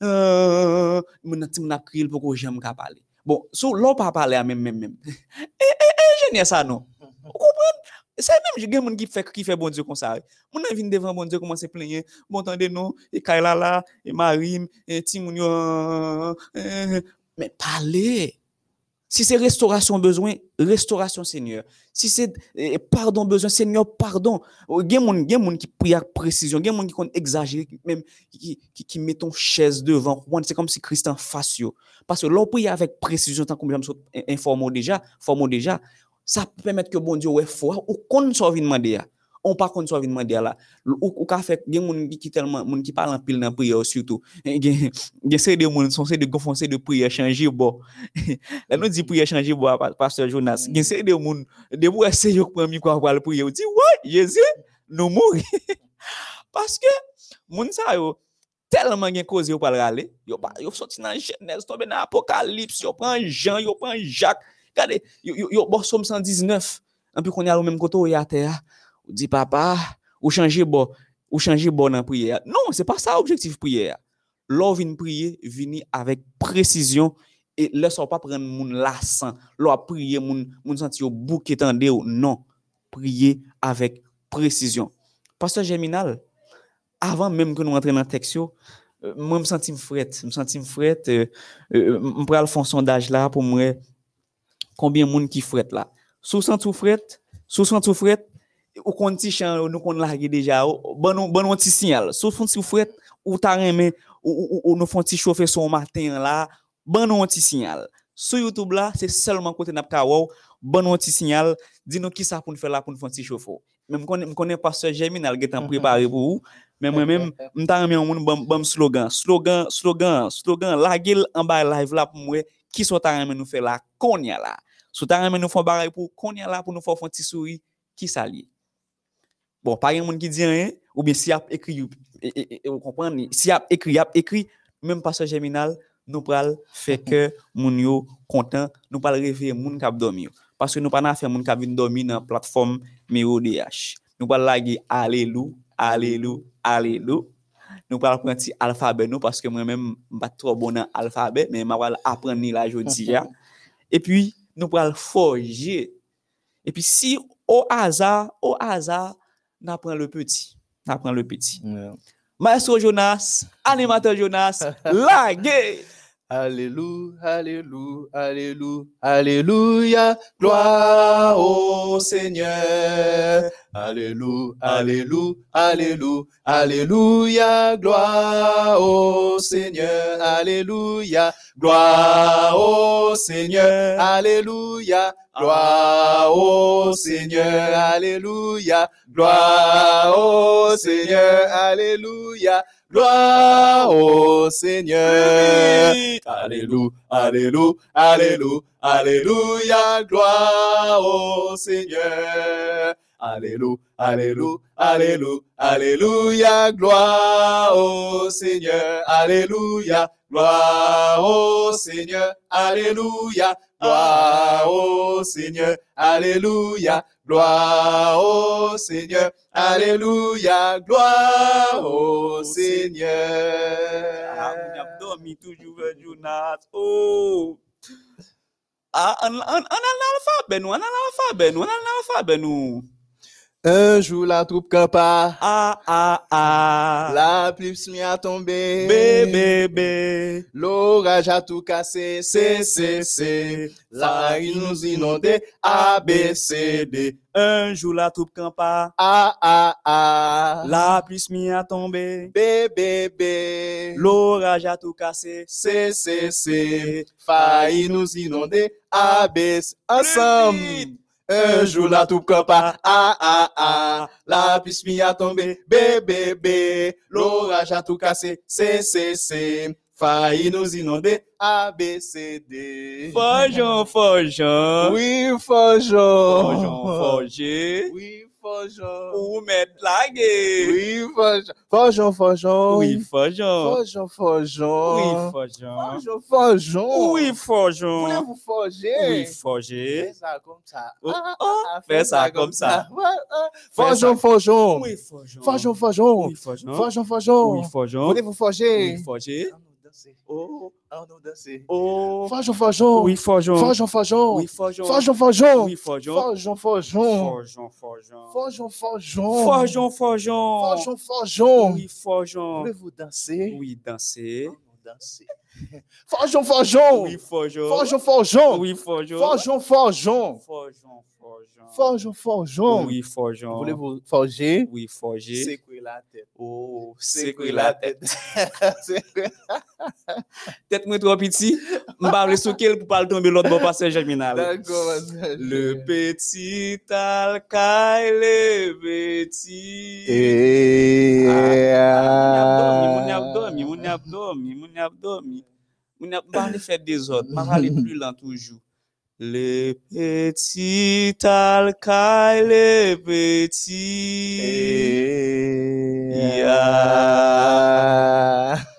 euh, ti moun ap kriye l poko jem ka pale. Bon, so lò pa pale a même, même, même. E, e, e, jenye sa non. Ou kompren? Se mèm gen moun ki fè, ki fè bon Dieu kon sa. Moun nan vin devan bon Dieu koman se plenye. Bon tande non, e Kaila la, e Marim, e ti moun yo. euh, Mais parlez. Si c'est restauration besoin, restauration Seigneur. Si c'est eh, pardon besoin, Seigneur, pardon. Gen moun, gen moun qui prie avec précision, gen moun qui compte exagérer, qui même qui, qui, qui met ton chaise devant. Ouan, C'est comme si Christ en face yo. Parce que l'on prie avec précision, tant que j'aime informé déjà, formé déjà, ça permettre que bon Dieu ouais foi ou qu'on soit vinn demander. On pas qu'on soit vinn demander là. Ou ou ka fait gen moun qui tellement moun qui parle en pile dans prière surtout. Gen gen c'est des moun sont c'est de gonfoncer de prière changer bon. Là nous dit prière changer bon pa- pasteur Jonas. Gen c'est des moun de pour essayer yo prendre micro pour prier? On dit ouais, Jésus nous mourir. Parce que moun sa yo tellement gen cause yo pa rale, yo pa yo sorti dans Genèse, tombe dans Apocalypse, yo prend Jean, yo prend Jacques. Regardez, yo bon Somme 119. En plus qu'on est au même côté il y terre. Ou dit papa, ou changer bon, ou changer prière. Non, c'est pas ça objectif prière. L'on vient prier, vini avec précision et laisse pas prendre moun. L'on prier moun moun au non. Prier avec précision. Pasteur Germinal, avant même que nous rentrions dans euh, moi, je me. Je me. Euh, euh, un sondage là pour. Combien de monde qui frette là? Sous sens tout frette? Sous tout frette? Ou kon ti chan, nous kon largué déjà. Bon, nou- bon, un petit signal. Sous sens tout frette? Ou ta remè, ou, ou, ou nous font ti chauffer son matin là. Bon, un petit signal. Sur YouTube là, c'est seulement côté wow. Bon, un petit signal. Dis-nous qui ça pour nous faire là pour nous faire un petit chauffer. Même qu'on connaît pasteur Germinal qui est en préparé pour vous. Mais moi-même, m'ta remen moun bam, bam slogan, slogan, slogan, slogan, la gel en bas live là pour moi, qui sont ta remen nous faire là, konya là. Sou ta remen nou fon baray pou konye la pou nou fon fon ti souri ki sa liye. Bon, pa yon moun ki di an, ou bien si ap ekri, e, e, e, e, ou kompran ni, si ap ekri, ap ekri, menm paso geminal, nou pral feke moun yo kontan, nou pral reveye moun kap domi yo. Paske nou pral na fe moun kap vin domi nan platform MEODH. Nou pral lage alelou, alelou, alelou. Nou pral pran ti alfabet nou, paske mwen menm bat tro bonan alfabet, men mwa pral apren ni la jodi ya. E pi, nous pral forger. Et puis si au hasard, au hasard, n'apprend le petit, n'apprend le petit. Maestro Jonas, animateur Jonas, lagué. Alléluia, alléluia, alléluia, alléluia, gloire au Seigneur. Alléluia, alléluia, alléluia, alléluia, gloire au Seigneur. Alléluia, gloire au Seigneur. Alléluia, gloire au Seigneur. Alléluia, gloire au Seigneur. Alléluia. Gloire au Seigneur. Alléluia, alléluia, alléluia, alléluia, gloire au Seigneur. Alléluia, alléluia, alléluia, alléluia, gloire au Seigneur. Alléluia, gloire au Seigneur. Alléluia, gloire au Seigneur. Alléluia, gloire au Seigneur. Alléluia, gloire au Seigneur. Dormi toujours Jonas. Oh. Ah, an al l'alphabet nou, an al l'alphabet nou, an al l'alphabet nou. Un jour la troupe campa, A, A, A. la pluie se mit à tomber. B, B, B. L'orage a tout cassé, C, C, C. La il nous inondait, A, B, C, D. Un jour la troupe campa, A, A, A. la pluie se mit à tomber, B, B, B. l'orage a tout cassé. C, C, C. Failli nous inonder, A, B, C. Ensemble. Un jour la tout pas, ah ah ah, la piste mi a tombé, bé bé bé, l'orage a tout cassé, c'est c'est c'est, failli nous inonder, A B C D. Forgeon, forgeon. Oui, forgeon. Forgeon, forger. Oui, forgeon. Ou mettre la guerre. Oui, forgeon. Forgeon, forgeon. Oui, forgeon. Forgeon, forgeon. Oui, forgeon. Forgeon, forgeon. Oui, forgeon. Voulez-vous forger? Oui, forger. Fais ça comme ça. Oh, Ah, oh, ah, fais ça comme ça. Ouais, ah. Fais Forgeon, ça. forgeon. Oui, forgeon. Forgeon, forgeon. Oui, forgeon. Forgeon, forgeon. Oui, forgeon. Voulez-vous forger? Oui, forger. Ah, nous danser. Oh, Ah, nous danser. oh. Forgeon, forgeon. Oui, forgeon. Forgeon, forgeon. Oui, forgeon. Forgeon, forgeon. Oui, forgeon. Forgeon, forgeon. Forgeon, forgeon. Forgeon, forgeon. Forgeon, forgeon. Forgeon, forgeon. Oui, forgeon. Voulez-vous danser? Oui, danser. Ah, nous danser. Forgeon, forgeon. Oui, forgeon. Forgeon, forgeon. Oui, forgeon. Forgeon, forgeon. Forgeon, forgeon. Forgeon, forgeon. Oui, forgeon. Voulez-vous forger? Oui, forger. Secouer la tête. Oh, Secouer la tête. Tête moi trop petit. M'pa vle soukel pour pas le tomber l'autre bon passage germinal. D'accord. Le petit alcaï, le petit. Et... Moun ap dormi, moun ap dormi, moun ap dormi. Moun ap pas faire des autres, pas aller plus lent toujours. Le petit alcaï, le petit. Yeah. Le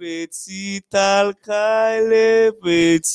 petit alcaï, le petit.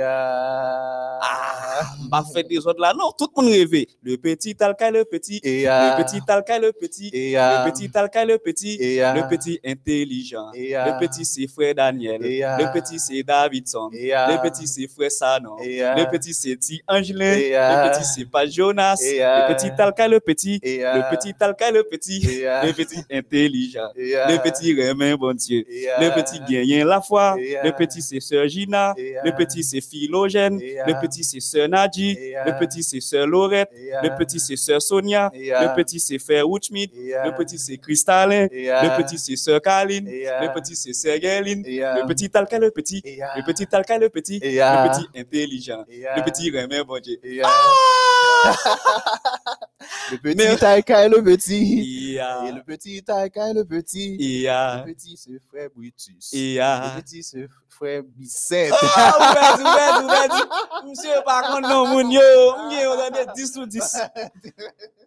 Ah, pas faire des autres là. Non, tout le monde rêve. Le petit alcaï, le petit. Le petit alcaï, le petit. Le petit alcaï, le petit. Le petit intelligent. Le petit c'est frère Daniel. Le petit c'est Davidson. Le petit c'est frère Sanon. Le petit c'est Ti Angelin. Le petit c'est pas Jonas. Le petit alcaï, le petit. Le petit alcaï, le petit. Le petit intelligent. Le petit bon Dieu. Le petit gagnant la foi. Le petit c'est sœur Gina. Le petit c'est Philogène. Le petit c'est sœur Nadji. Le petit c'est sœur Laurette. Le petit c'est sœur Sonia. Le petit c'est frère Woodschmidt. Le petit c'est Crystalin. Le petit c'est sœur Kaline. Le petit c'est sœur Gerline. Le petit Talca le petit. Le petit Talca le petit. Le petit intelligent. Le petit remet bon Dieu. Le petit et le petit. Le petit et le petit. Le petit frère Brutus. Le petit frère Bissette. Ah, ouvert. Monsieur, par contre, non, yo, m'gè, on a dit 10 sur 10.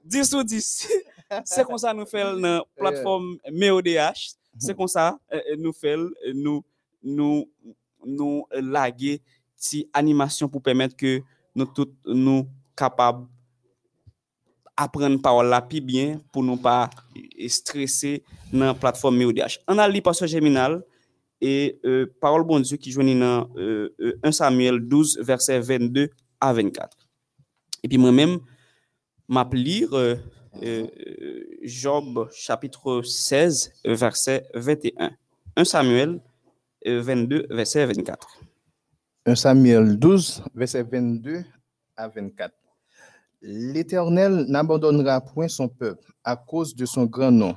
10 sur 10. C'est comme ça nous fait dans la plateforme MEODH. C'est comme ça nous fait, nous, nous, nous laguer si animation pour permettre que nous tous nous capables apprendre parole là puis bien pour nous pas euh, stresser dans la plateforme MEODH. On a lu Pasteur Germinal et euh, parole bon Dieu qui joignent dans euh, euh, 1 Samuel 12 verset 22 à 24. Et puis moi-même m'a lire euh, euh, euh, Job chapitre 16 euh, verset 21. 1 Samuel euh, 22 verset 24. 1 Samuel 12, verset 22 à 24. L'Éternel n'abandonnera point son peuple à cause de son grand nom,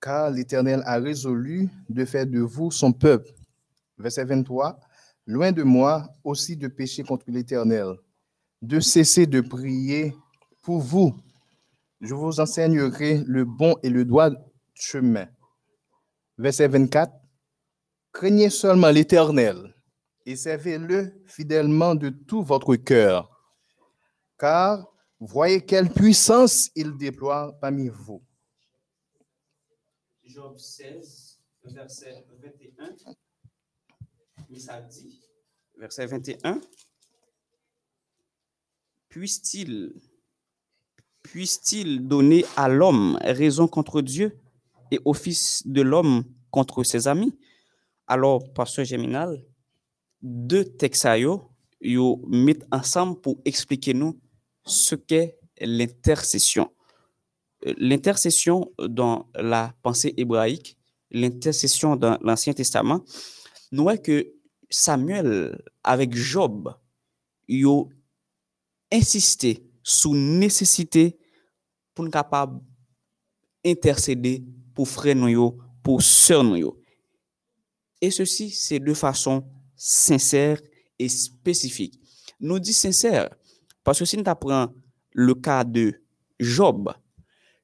car l'Éternel a résolu de faire de vous son peuple. Verset 23. Loin de moi aussi de pécher contre l'Éternel, de cesser de prier pour vous. Je vous enseignerai le bon et le droit chemin. Verset 24. Craignez seulement l'Éternel et servez-le fidèlement de tout votre cœur, car voyez quelle puissance il déploie parmi vous. Job 16 verset 21. Mais ça dit, verset 21. Puisse-t-il donner à l'homme raison contre Dieu et au fils de l'homme contre ses amis? Alors, pasteur Géminal, deux textes yo, yo mettent ensemble pour expliquer nous ce qu'est l'intercession. Euh, L'intercession dans la pensée hébraïque, l'intercession dans l'Ancien Testament, nous voyons que Samuel avec Job, yo insisté sur nécessité pour nous capable intercéder pour frère nous yo, pour sœur nous yo. Et ceci, c'est de façon sincère et spécifique. nous dit sincère. Parce que si nous apprenons le cas de Job,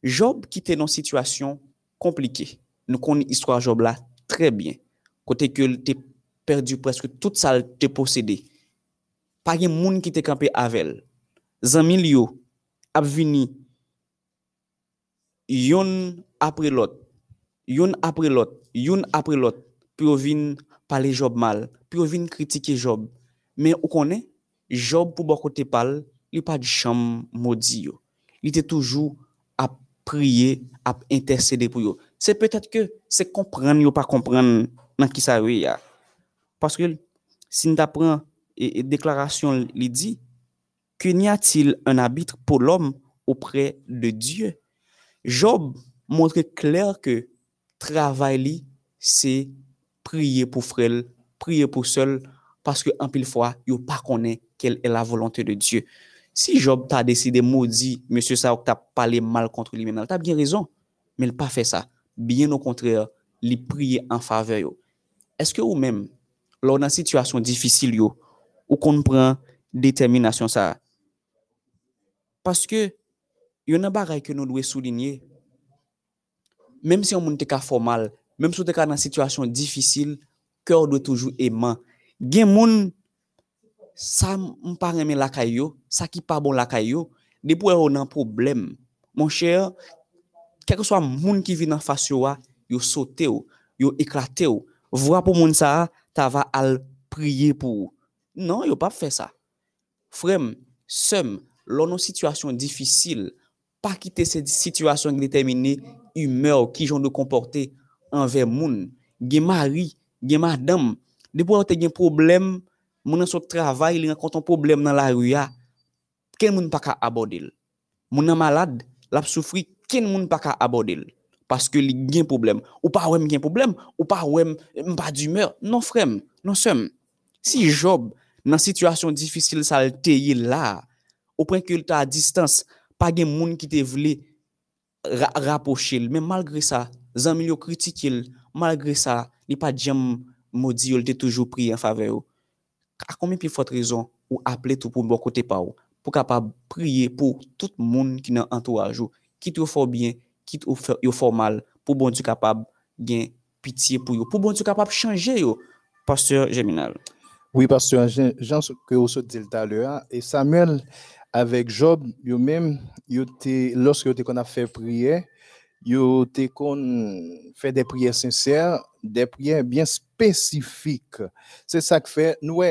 Job qui était dans une situation compliquée. Nous connaissons l'histoire de Job là très bien. Côté que tu perdu presque tout ça te possédé. Pas de monde qui te campé avec elle. Zanmi yo ap vini yon après l'autre, yon après l'autre, yon après l'autre, puis on vient parler Job mal, puis on vient critiquer Job. Mais on connaît Job pour beaucoup côté parle, il pas de chambre. Il était toujours à prier, à intercéder pour yo. C'est peut-être que c'est comprendre yo pas comprendre dans qui ça ya. Parce que si nous apprend et, déclaration il dit que n'y a-t-il un arbitre pour l'homme auprès de Dieu? Job montre clair que travail c'est prier pour frère, prier pour seul parce que en pile fois, yo pas quelle est la volonté de Dieu. Si Job t'a décidé maudit monsieur ça t'a parlé mal contre lui maintenant, t'as bien raison, mais il pas fait ça. Bien au contraire, il prier en faveur Est-ce que vous même lors d'une situation difficile yo, ou qu'on prend détermination ça parce que il y a un bagage que nous devons souligner même si on monte cas formal même si on est dans une situation difficile cœur doit toujours aimant gen moun ça m'pa aimer la caillou ça qui pas bon la caillou depuis on a un problème mon cher quel que soit moun qui vient en face yo yo sauté yo éclaté voir pour moun ça ta va al prier pour non yo pas fait ça frère seum lors situation difficile pas quitter cette situation déterminée humeur qui j'ont de comporter envers moun. Gen mari gen madame Depo an te gen problem, moun an sot travay, li renkonton problem nan la ruya, ken moun pa ka abodil. Moun an malade, lap soufri, ken moun pa ka abodil. Paske li gen problem. Ou pa wèm gen problem, ou pa wèm mpa d'humeur. Non frem, non sem. Si Job nan situasyon difisil sa l teye la, ou pren ke l ta a distans, pa gen moun ki te vle ra rapoche l. Men malgre sa, zanmil yo kritike l, malgre sa, li pa djem maudit il toujours prié en faveur à combien de forte raison ou appeler tout pour bon côté pas pour capable prier pour tout le monde qui dans entourage qui te fait bien qui te fait mal pour bon Dieu capable gain pitié pour yo. Pour bon Dieu capable changer yo. Pasteur Geminal oui pasteur Jean que vous dit tout à l'heure et Samuel avec Job yo même yo lorsque yo qu'on a fait prière yo te qu'on fait des prières sincères des prières bien spécifiques. C'est ça que fait. Nous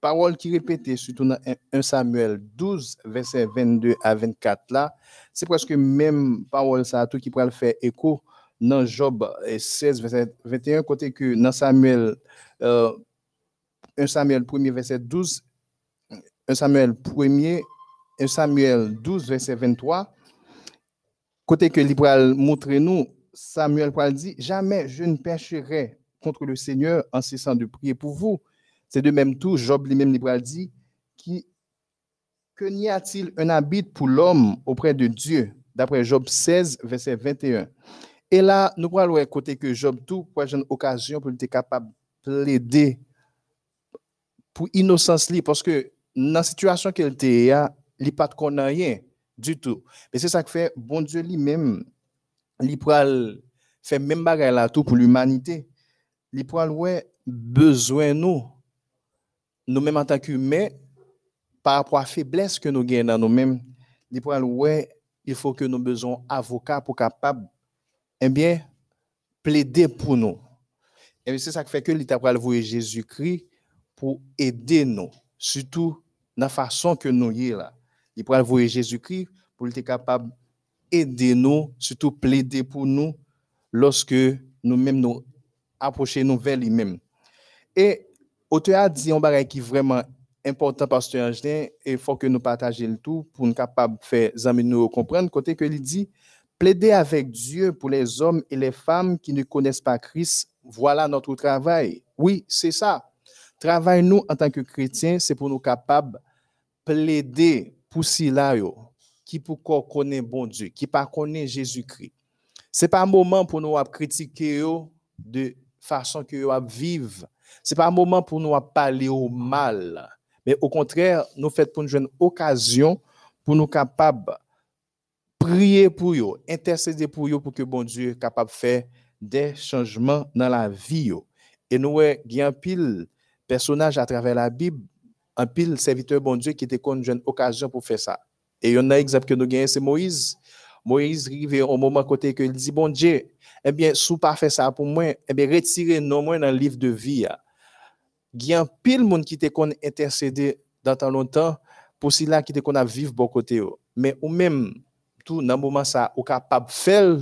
parole qui répétait surtout dans 1 Samuel 12 verset 22 à 24 là c'est presque même parole ça tout qui pourrait faire écho dans Job 16 verset 21 côté que dans Samuel 1 euh, Samuel 1 verset 12 1 Samuel 1 1 Samuel 12 verset 23 côté que libéral montre nous Samuel dit jamais je ne pécherai contre le Seigneur en cessant de prier pour vous c'est de même tout, Job lui-même libéral dit, qui, que n'y a-t-il un habit pour l'homme auprès de Dieu, d'après Job 16, verset 21. Et là, nous pourrons côté que Job tout, pour une occasion pour être capable de plaider pour innocence, parce que dans la situation qu'elle était, il n'y a pas de rien du tout. Mais c'est ça que fait, bon Dieu lui-même, il pourrait faire même bagarre là tout pour l'humanité. Il pourrait ouais besoin nous nous-mêmes en tant qu'humains, par rapport à la faiblesse que nous gagnons dans nous-mêmes, il faut que nous besoin d'avocats pour capable, eh bien, plaider pour nous. Et c'est ça qui fait que l'État va voir Jésus-Christ pour aider nous, surtout dans la façon que nous y là. Il voir Jésus-Christ pour être capable d'aider nous, surtout plaider pour nous lorsque nous-mêmes nous approchons nous vers lui-même. Et Auteur a dit un bagage qui est vraiment important, pasteur Angelin, il faut que nous partagions le tout pour nous capables de faire nous comprendre. Côté que il dit, plaider avec Dieu pour les hommes et les femmes qui ne connaissent pas Christ, voilà notre travail. Oui, c'est ça. Travail nous en tant que chrétiens, c'est pour nous capables plaider pour cela qui pour connaître bon Dieu, qui pas connaît Jésus-Christ. C'est pas un moment pour nous critiquer de façon que nous vivre c'est pas un moment pour nous parler au mal, mais au contraire, nous faisons pour une occasion pour nous capables prier pour eux, intercéder pour eux pour que bon Dieu soit capable de faire des changements dans la vie. Et nous avons un pile personnage à travers la Bible, un pile serviteur bon Dieu qui était une occasion pour faire ça. Et il a exemple que nous gagnons, c'est Moïse. Moïse arrive au moment côté que il dit, bon Dieu, eh bien, si vous pas fait ça pour moi, eh bien, retirez non moins dans le livre de vie. ya. Il y a un pile monde qui te qu'on intercédé dans tant longtemps pour cela qui te qu'on a vivre bon côté. yo. Mais ou même, tout dans moment ça, ou capable de faire,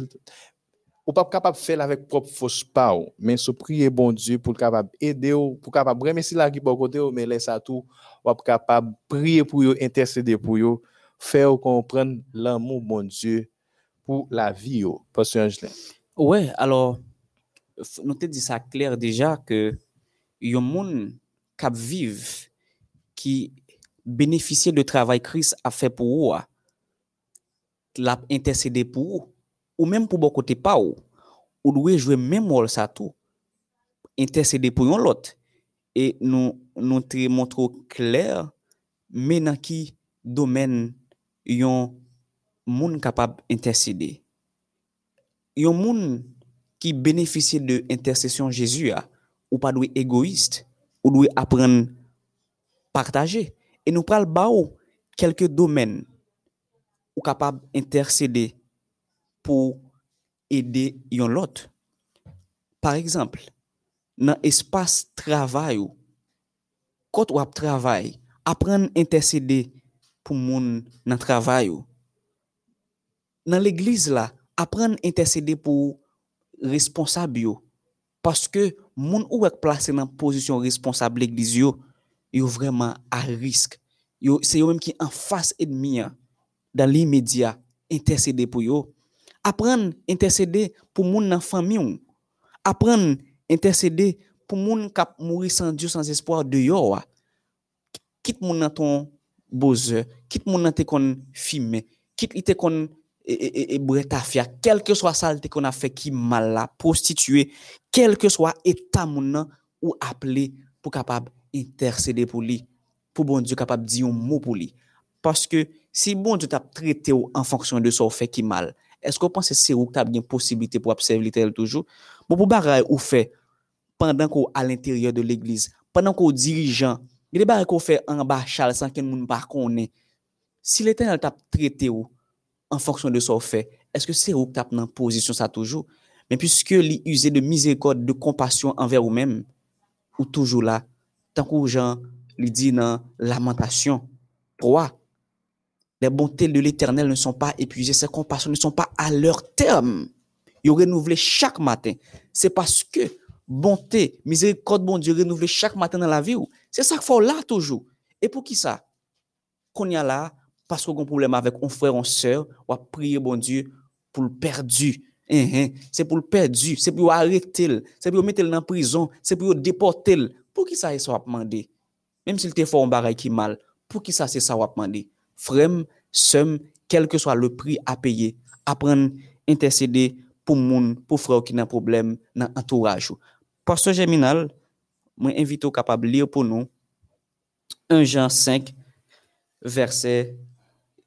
ou pas capable de faire avec propre force pas, ou. mais se prier bon Dieu pour capable aider, ou, pour capable remercier la qui bon côté, mais laisse ça tout, ou capable prier pour eux, intercéder pour eux, faire comprendre l'amour bon Dieu pour la vie. yo. Pasteur Angelin. Ouais, alors, nous te dit ça clair déjà que y a monde qui vivent qui bénéficient de travail Christ a fait pour eux, l'a intercédé pour eux, ou même pour beaucoup côté pas ou, ou doit jouer même rôle ça tout, intercéder pour l'autre. Et nous, nous te montrons clair, mais dans qui domaine yon moun capable d'intercéder. Yon moun qui bénéficie de intercession Jésus ou pas doué égoïste, ou doit apprendre partager. Et nous pral ba ou quelques domaines ou capable intercéder pour aider yon l'autre. Par exemple, dans espace travail quand ou ap travail, apprendre intercéder pour moun dans travail. Dans l'église là, apprendre intercéder pour responsable. Parce que moun ou est placé dans position responsable l'église yo, yo vraiment à risque. C'est yo même qui en face ennemi dans l'immédiat intercéder pour yo. Apprendre intercéder pour moun dans famille. Apprendre intercéder pour moun k'ap mourir sans Dieu sans espoir de wa. Quitte moun dans ton boze, kit moun nan te kon fime, kit li te kon e, e, e, e breta fya, kelke swa sal te kon a fe ki mal la, prostitue, kelke swa eta moun nan ou aple pou kapab intercede pou li, pou bon Diyo kapab di yon mou pou li. Paske si bon Diyo tap trete ou an fonksyon de sou fe ki mal, esko panse se ou tap gen posibilite pou apsev li tel toujou? Bo pou baray ou fe, pandan ko al interior de l'eglise, pandan ko dirijan, Gede ba reko fe an ba chal san ken moun pa konen. Si leten al tap trete ou, an fonksyon de so fe, eske se ou tap nan pozisyon sa toujou? Men pwiske li use de mizekod, de kompasyon anver ou men, ou toujou la, tankou jan li di nan lamentasyon. 3. Les bontés de l'éternel ne sont pas épuisées, ses compassions ne sont pas à leur terme. Ils renouvelé chaque matin. C'est parce que bonté, miséricorde, bon Dieu, renouvelé chaque matin dans la vie. Où Se sa k fò la toujou. E pou ki sa? Kon ya la, pasko kon problem avèk on frè, on sè, wap priye bon Diyo pou l'perdu. Se pou l'perdu, se pou yo arrektel, se pou yo metel nan prison, se pou yo deportel. Pou ki sa e sa wap mande? Mem si lte fò an baray ki mal, pou ki sa se sa wap mande? Frem, sem, kel ke swa le pri a peye, apren intercede pou moun, pou frè ou ki nan problem nan entouraj ou. Pastor Geminal, moi invite au capable de lire pour nous 1 Jean 5, verset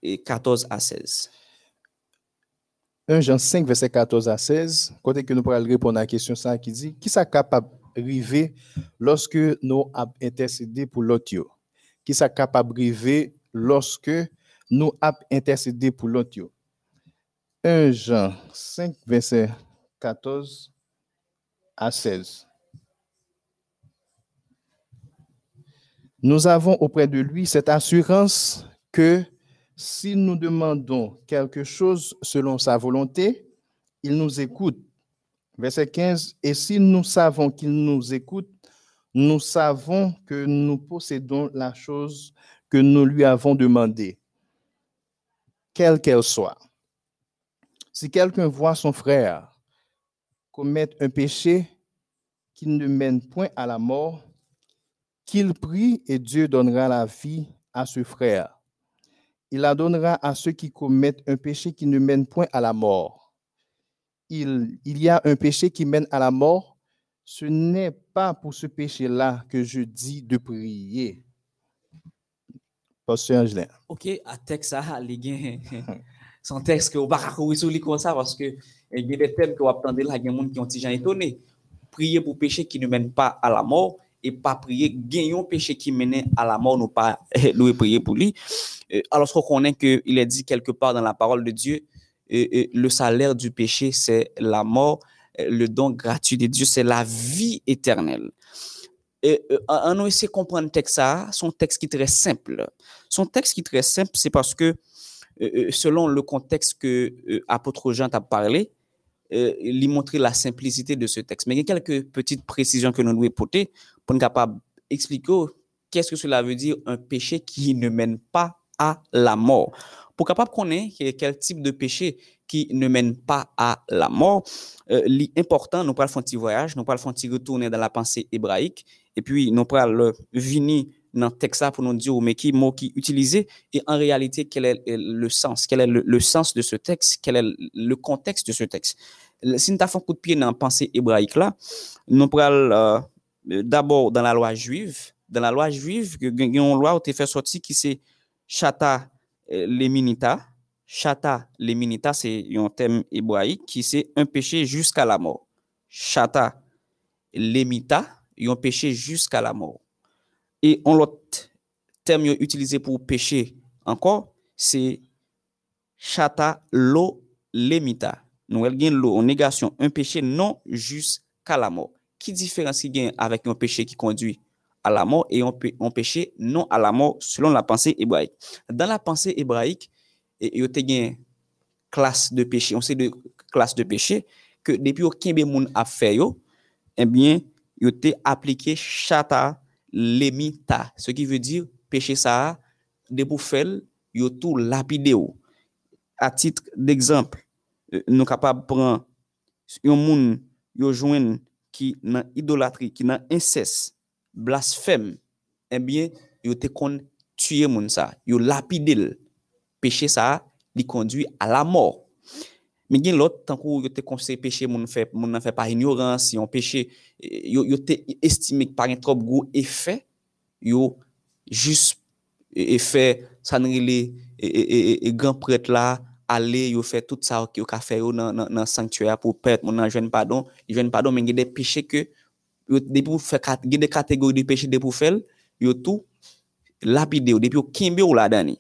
eh, 14 à 16. 1 Jean 5, verset 14 à 16, côté que nous pourrons répondre à la question ça qui dit, qui ça capable arriver lorsque nous avons intercédé pour l'autre yo? Qui ça capable arriver lorsque nous avons intercédé pour l'autre yo? 1 Jean 5, verset 14 à 16. Nous avons auprès de lui cette assurance que si nous demandons quelque chose selon sa volonté, il nous écoute. Verset 15, et si nous savons qu'il nous écoute, nous savons que nous possédons la chose que nous lui avons demandée, quelle qu'elle soit. Si quelqu'un voit son frère commettre un péché qui ne mène point à la mort, qu'il prie et Dieu donnera la vie à ce frère il la donnera à ceux qui commettent un péché qui ne mène point à la mort. Il, il y a un péché qui mène à la mort. Ce n'est pas pour ce péché-là que je dis de prier. Pasteur Angelin. Ok, a texte ça, les gen, son texte que ou pas courir sur lui comme ça parce que il y a des thèmes que vous attendez là, il y a des gens qui ont étonné. Prier pour péché qui ne mène pas à la mort et pas prier gagnons péché qui mène à la mort, nous pas louer prier pour lui. Euh, Alors qu'on connaît que il est dit quelque part dans la parole de Dieu, euh, euh, le salaire du péché c'est la mort, le don gratuit de Dieu c'est la vie éternelle. Et, on a essayé de comprendre le texte son texte qui est très simple. Son texte qui est très simple, c'est parce que selon le contexte que euh, apôtre Jean t'a parlé, euh, il montrer la simplicité de ce texte. Mais il y a quelques petites précisions que nous devons porter pour nous capable expliquer qu'est-ce que cela veut dire un péché qui ne mène pas à la mort. Pour capable connaître quel type de péché qui ne mène pas à la mort, euh, l'important, nous parlons un petit voyage, nous parlons un petit retourner dans la pensée hébraïque, et puis nous parlons venir dans le texte pour nous dire mais qui mot qui utilisé et en réalité quel est le sens, quel est le, sens de ce texte, quel est le contexte de ce texte. Si nous avons un coup de pied dans la pensée hébraïque là, nous parlons euh, d'abord dans la loi juive, dans la loi juive, il y a une loi qui fait sortir qui c'est chata euh, leminita. Chata leminita, c'est un thème hébraïque qui c'est un péché jusqu'à la mort. Chata lemita, un péché jusqu'à la mort. Et on l'autre terme utilisé pour péché encore, c'est chata lo lemita. Nous gagne lo en négation, un péché non jusqu'à la mort. Qui différence avec un péché qui conduit à la mort et un, pé- un péché non à la mort selon la pensée hébraïque? Dans la pensée hébraïque, et yo te gagne classe de péché, on sait de classe de péché que depuis au kembe moun a fait eh bien, te appliqué chata lemita, ce qui veut dire péché ça, de pour faire, yo tout lapidé ou. À titre d'exemple, euh, nous capable prendre un moun yo joine qui dans idolâtrie, qui dans inceste, blasphème, eh bien, yo te kon tuer moun ça, yo lapidé l. Péché ça, li conduit à la mort. Mais gen l'autre tant yo te conseillé péché moun fait nan fait par ignorance, yon péché eh, yo, yo te estimé par un trop gros effet, yo juste et, et fait ça ne relé et, et, et grand prêtre là aller yo fait tout ça yo ka fait yo dans sanctuaire pour perdre mon nan jeune pardon, il jeune pardon mais il y a des péchés que yo il y a des catégories de péchés de pour faire yo tout lapidé ou depuis yo kembe ou la dani.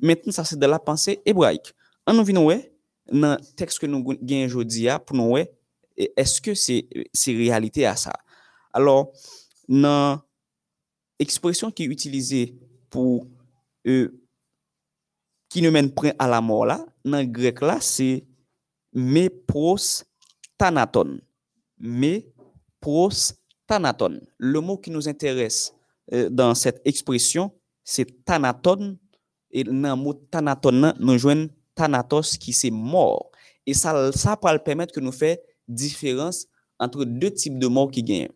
Maintenant ça c'est de la pensée hébraïque. On nous vient ouais nan tekst ke nou gen jodi ya pou nou we, e, eske se, se realite a sa. Alors, nan ekspresyon ki utilize pou e, ki nou men pren a la mor la, nan grek la se me pros tanaton. Me pros tanaton. Le mot ki nou interesse euh, dan set ekspresyon, se tanaton, e nan mot tanaton nan nou jwen thanatos qui c'est mort. Et ça, ça va permettre que nous fassions différence entre deux types de mort qui gagnent.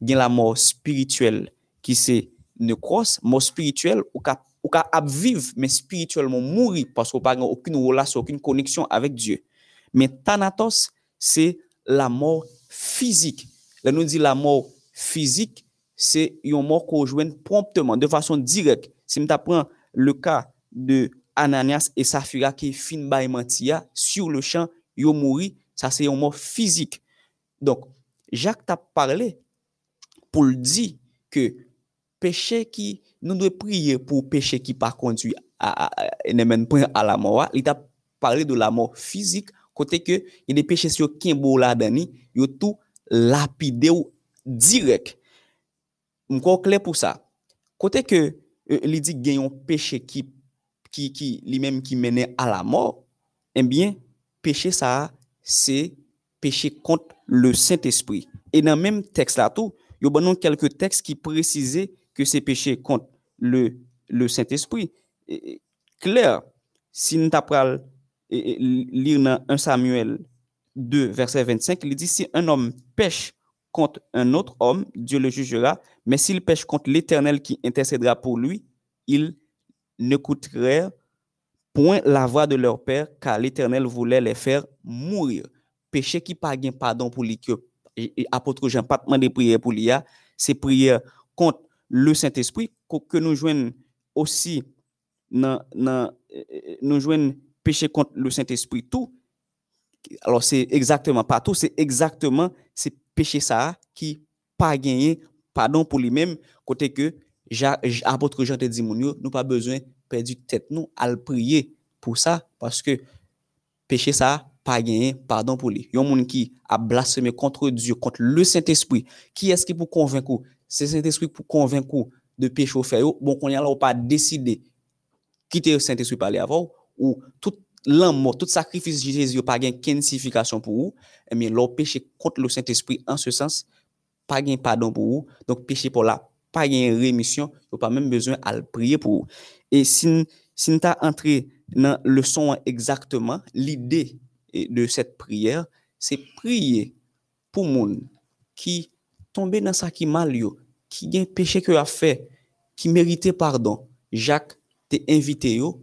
Il y a la mort spirituelle qui c'est nécros, mort spirituelle ou ka ou ka ap vivre mais spirituellement mourir parce qu'on pas aucune relation, aucune connexion avec Dieu. Mais thanatos c'est la mort physique. Là nous dit la mort physique, c'est une mort qu'on joint promptement de façon directe. Si on prend le cas de Ananias et Safira qui fin bay mentia sur le champ yo mouri ça c'est un mort physique. Donc Jacques t'a parlé pour le dire que péché qui nous devons prier pour péché qui pas conduit à, à, à, à la mort il t'a parlé de la mort physique côté que il y a des péchés sur kimbo là dani yo tout lapidé ou direct. M'con clair pour ça. Côté que euh, il dit gagne un péché qui qui qui lui-même qui menait à la mort, eh bien péché ça c'est péché contre le Saint-Esprit. Et dans le même texte là tout, il y a quelques textes qui précisaient que c'est péché contre le, Saint-Esprit. Et- et Clair, si nous t'apprenons lire dans 1 Samuel 2, verset 25, il dit si un homme pêche contre un autre homme, Dieu le jugera, mais s'il pêche contre l'Éternel qui intercédera pour lui, il n'écouterait point la voix de leur père, car l'Éternel voulait les faire mourir. Péché qui pas gain pardon pour lui que apôtre Jean pas demandé prière pour lui, c'est prière contre le Saint-Esprit que nous joignons aussi euh, nou jwen péché contre le Saint-Esprit tout, alors c'est exactement pas tout, c'est exactement c'est péché ça qui pas gagné pardon pour lui-même côté que Apôtre Jean te dit nous pas besoin perdre tête nous le prier pour ça parce que péché ça pas gagné pardon pour lui. Yon moun qui a blasphémé contre Dieu, contre le Saint-Esprit. Qui est-ce qui pour convaincre C'est Saint-Esprit pour convaincre de péché au fait. Bon qu'on y pas décidé quitter le Saint-Esprit par aller avant ou? Tout l'amour, tout sacrifice de Jésus pas gain qu'une signification pour vous, eh bien leur péché contre le Saint-Esprit en ce sens pas gain pardon pour vous. Donc péché pour là pa gen remisyon, yo pa menm bezwen al priye pou. E sin, sin ta antre nan le son an exactement, l'ide de set priyer, se priye pou moun ki tombe nan sa ki mal yo, ki gen peche ke a fe, ki merite pardon. Jacques te invite yo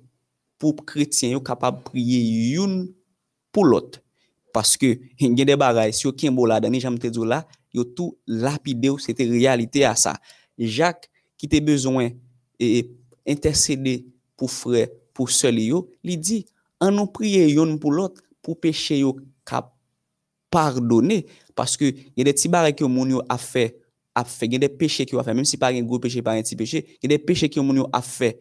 pou kretien yo kapab priye youn pou lot. Paske gen de bagay, si yo ken bo la dani, jam te dzo la, yo tou lapide yo, se te realite a sa. Jacques qui était besoin et intercéder pour frère, pour seul il dit, en nous prier yon pour l'autre, pour péché yo cap pardonner, parce que il y a des petits barres que mon a fait, a fait, il y a des péchés qui a fait, même si pas un gros péché, pas un petit péché, il y a des péchés que mon a fait,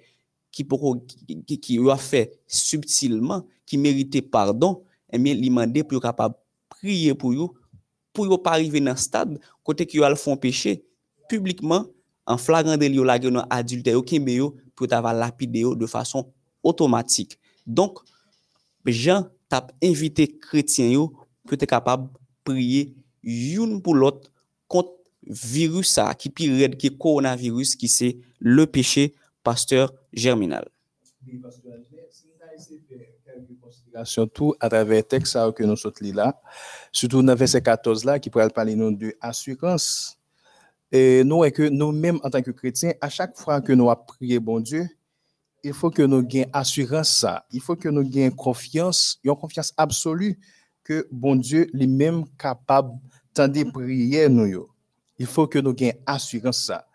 qui pour qui, qui a fait subtilement, qui méritait pardon, et bien, il demandé pour capable prier pour eux, pour eux pas arriver dans le stade, côté qu'ils font péché, publiquement, en flagrant délit yo la gen adultère yo kembe yo pour t'avoir lapidé yo de façon automatique donc Jean t'a invité chrétien yo pour être capable prier youn pour l'autre contre virus ça qui pire raide que coronavirus qui c'est le péché pasteur germinal. Oui, parce que si nous avons essayé de faire quelques considérations tout à travers texte que nous sommes là, surtout dans verset 14 là, qui pourrait parler de assurance. Et nous, et que nous-mêmes, en tant que chrétiens, à chaque fois que nous avons prié bon Dieu, il faut que nous ayons assurance ça. Il faut que nous ayons confiance, une confiance absolue que bon Dieu lui-même capable de prier nous. Il faut que nous ayons assurance ça.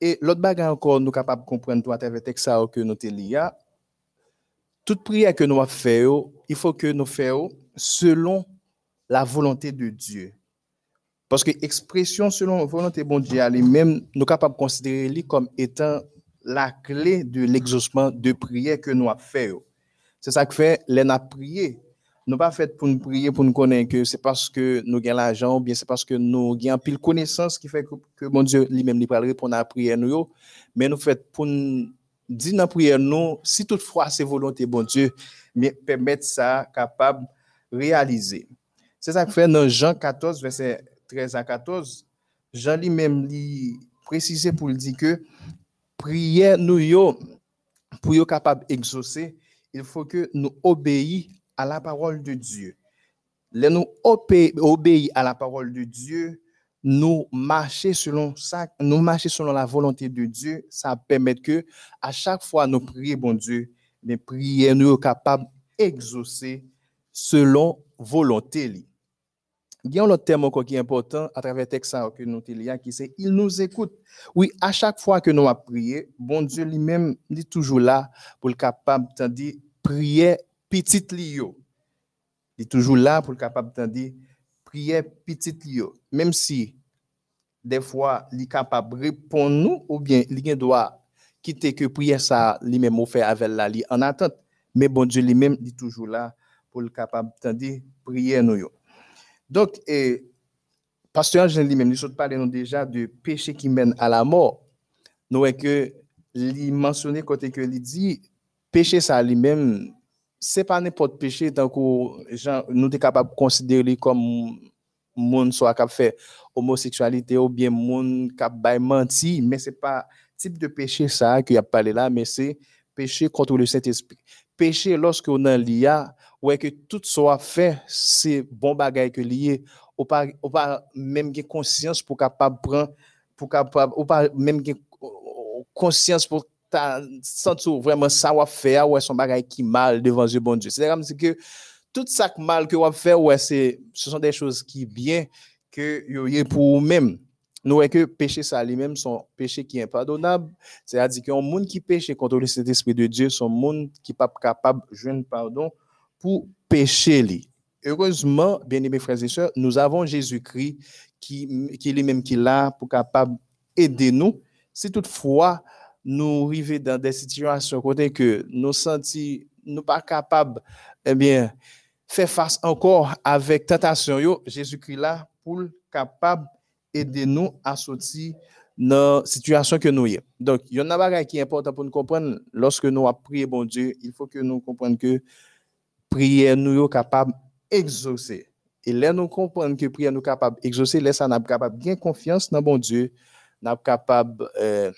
Et l'autre bagage encore, nous capables de comprendre tout à travers texte que nous lié. Toute prière que nous avons yo, il faut que nous fassions selon la volonté de Dieu. Parce que expression selon volonté Dieu, même nous sommes capables de considérer comme étant la clé de l'exaucement de prière que nous avons fait. C'est ça que fait, les n'a prié. Nous pas fait pour nous prier, pour nous connaître que c'est parce que nous avons l'argent, ou bien c'est parce que nous avons pile connaissance qui fait que, que mon Dieu lui-même lui parle répondre à la prière nous, mais nous fait pour nous dire dans la prière nous, si toutefois c'est volonté bon Dieu, mais permettre ça capable de réaliser. C'est ça que fait dans Jean 14, verset 13 à 14, Jean lui-même lui précisé pour le dire que prière nous yo, pour yo capable d'exaucer, il faut que nous obéissions à la parole de Dieu. Les nous obé- obéir à la parole de Dieu, nous marcher selon ça, nous marcher selon la volonté de Dieu, ça permet que à chaque fois nous prions bon Dieu, mais prier nous capable d'exaucer selon volonté. Il y a un autre terme encore qui est important à travers le texte que nous lions, qui c'est il nous écoute. Oui, à chaque fois que nous avons prié, bon Dieu lui-même est toujours là pour le capable de prier petit lio. Il est toujours là pour le capable de prier petit lio. Même si des fois il est capable de répondre nous ou bien il doit quitter que prière ça lui-même au fait avec la li en attente. Mais bon Dieu lui-même est toujours là pour le capable de prier nous. Donc, et, Pasteur Jean lui-même, nous parlé nous déjà de péché qui mène à la mort. Nous voyons que il mentionné côté que il dit péché ça lui-même c'est pas n'importe péché tant que nous sommes capable de considérer comme monde soit cap fait homosexualité ou bien monde cap bay menti mais c'est pas type de péché ça qu'il a parlé là mais c'est péché contre le Saint-Esprit. Péché lorsque on a l'IA ouais que tout soit fait c'est bon bagay que lié ou pas ou pas même gen conscience pour capable prendre pour capable ou pas même gen conscience pour ta sentir vraiment ça va faire ouais son bagay qui mal devant Dieu bon Dieu. C'est comme si que tout ça que mal que on fait ouais c'est ce sont des choses qui bien que yo yé pour vous-même. nous voyons que péché ça lui-même son péché qui est impardonnable? C'est-à-dire qu'un monde qui péché contre le Saint-Esprit de Dieu, son monde qui n'est pas capable de jouer pardon pour pécher. Heureusement, bien aimés frères et sœurs, nous avons Jésus-Christ qui, qui est lui-même qui est là pour capable aider nous. Si toutefois nous arrivons dans des situations côté que nous sentons nous pas capables, eh bien, faire face encore avec tentation, Jésus-Christ là pour capable aider nous à sortir dans la situation que nous sommes. Donc, il y a un qui est important pour nous comprendre. Lorsque nous prié, bon Dieu, il faut que nous comprenions que prière nous est capable d'exaucer. Et là, nous comprenons que prière nous est capable d'exaucer. Là, ça nous capable de confiance dans bon Dieu. Nous capable euh,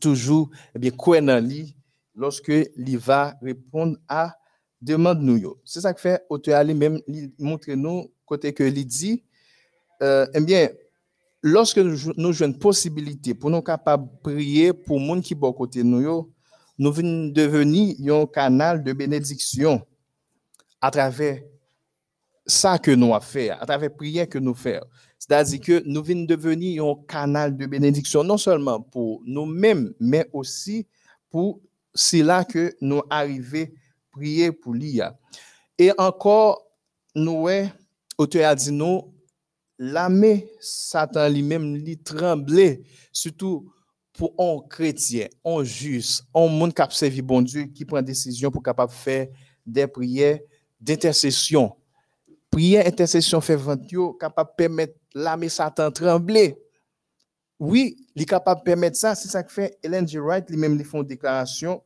toujours eh bien, lui lorsque il va répondre à demande nous. C'est ça que fait auteur même montrer nous côté que il dit euh, eh bien lorsque nous, nous jouons une possibilité pour nous capables de prier pour les gens qui sont à côté nous, nous un canal de bénédiction à travers ça que nous avons fait, à travers la prière que nous faisons. C'est-à-dire que nous venons devenir un canal de bénédiction, non seulement pour nous-mêmes, mais aussi pour cela que nous arrivons à prier pour l'IA. Et encore, nous, auteur a dit nous, l'armée Satan lui-même lui tremblait, surtout pour un chrétien, un juste, un monde qui a servi bon Dieu, qui prend décision pour capable faire des prières d'intercession. Prière, intercession, fait capable de permettre l'armée Satan trembler. Oui, il est capable de permettre ça. C'est ça que fait Ellen G. Wright, lui-même, lui font une déclaration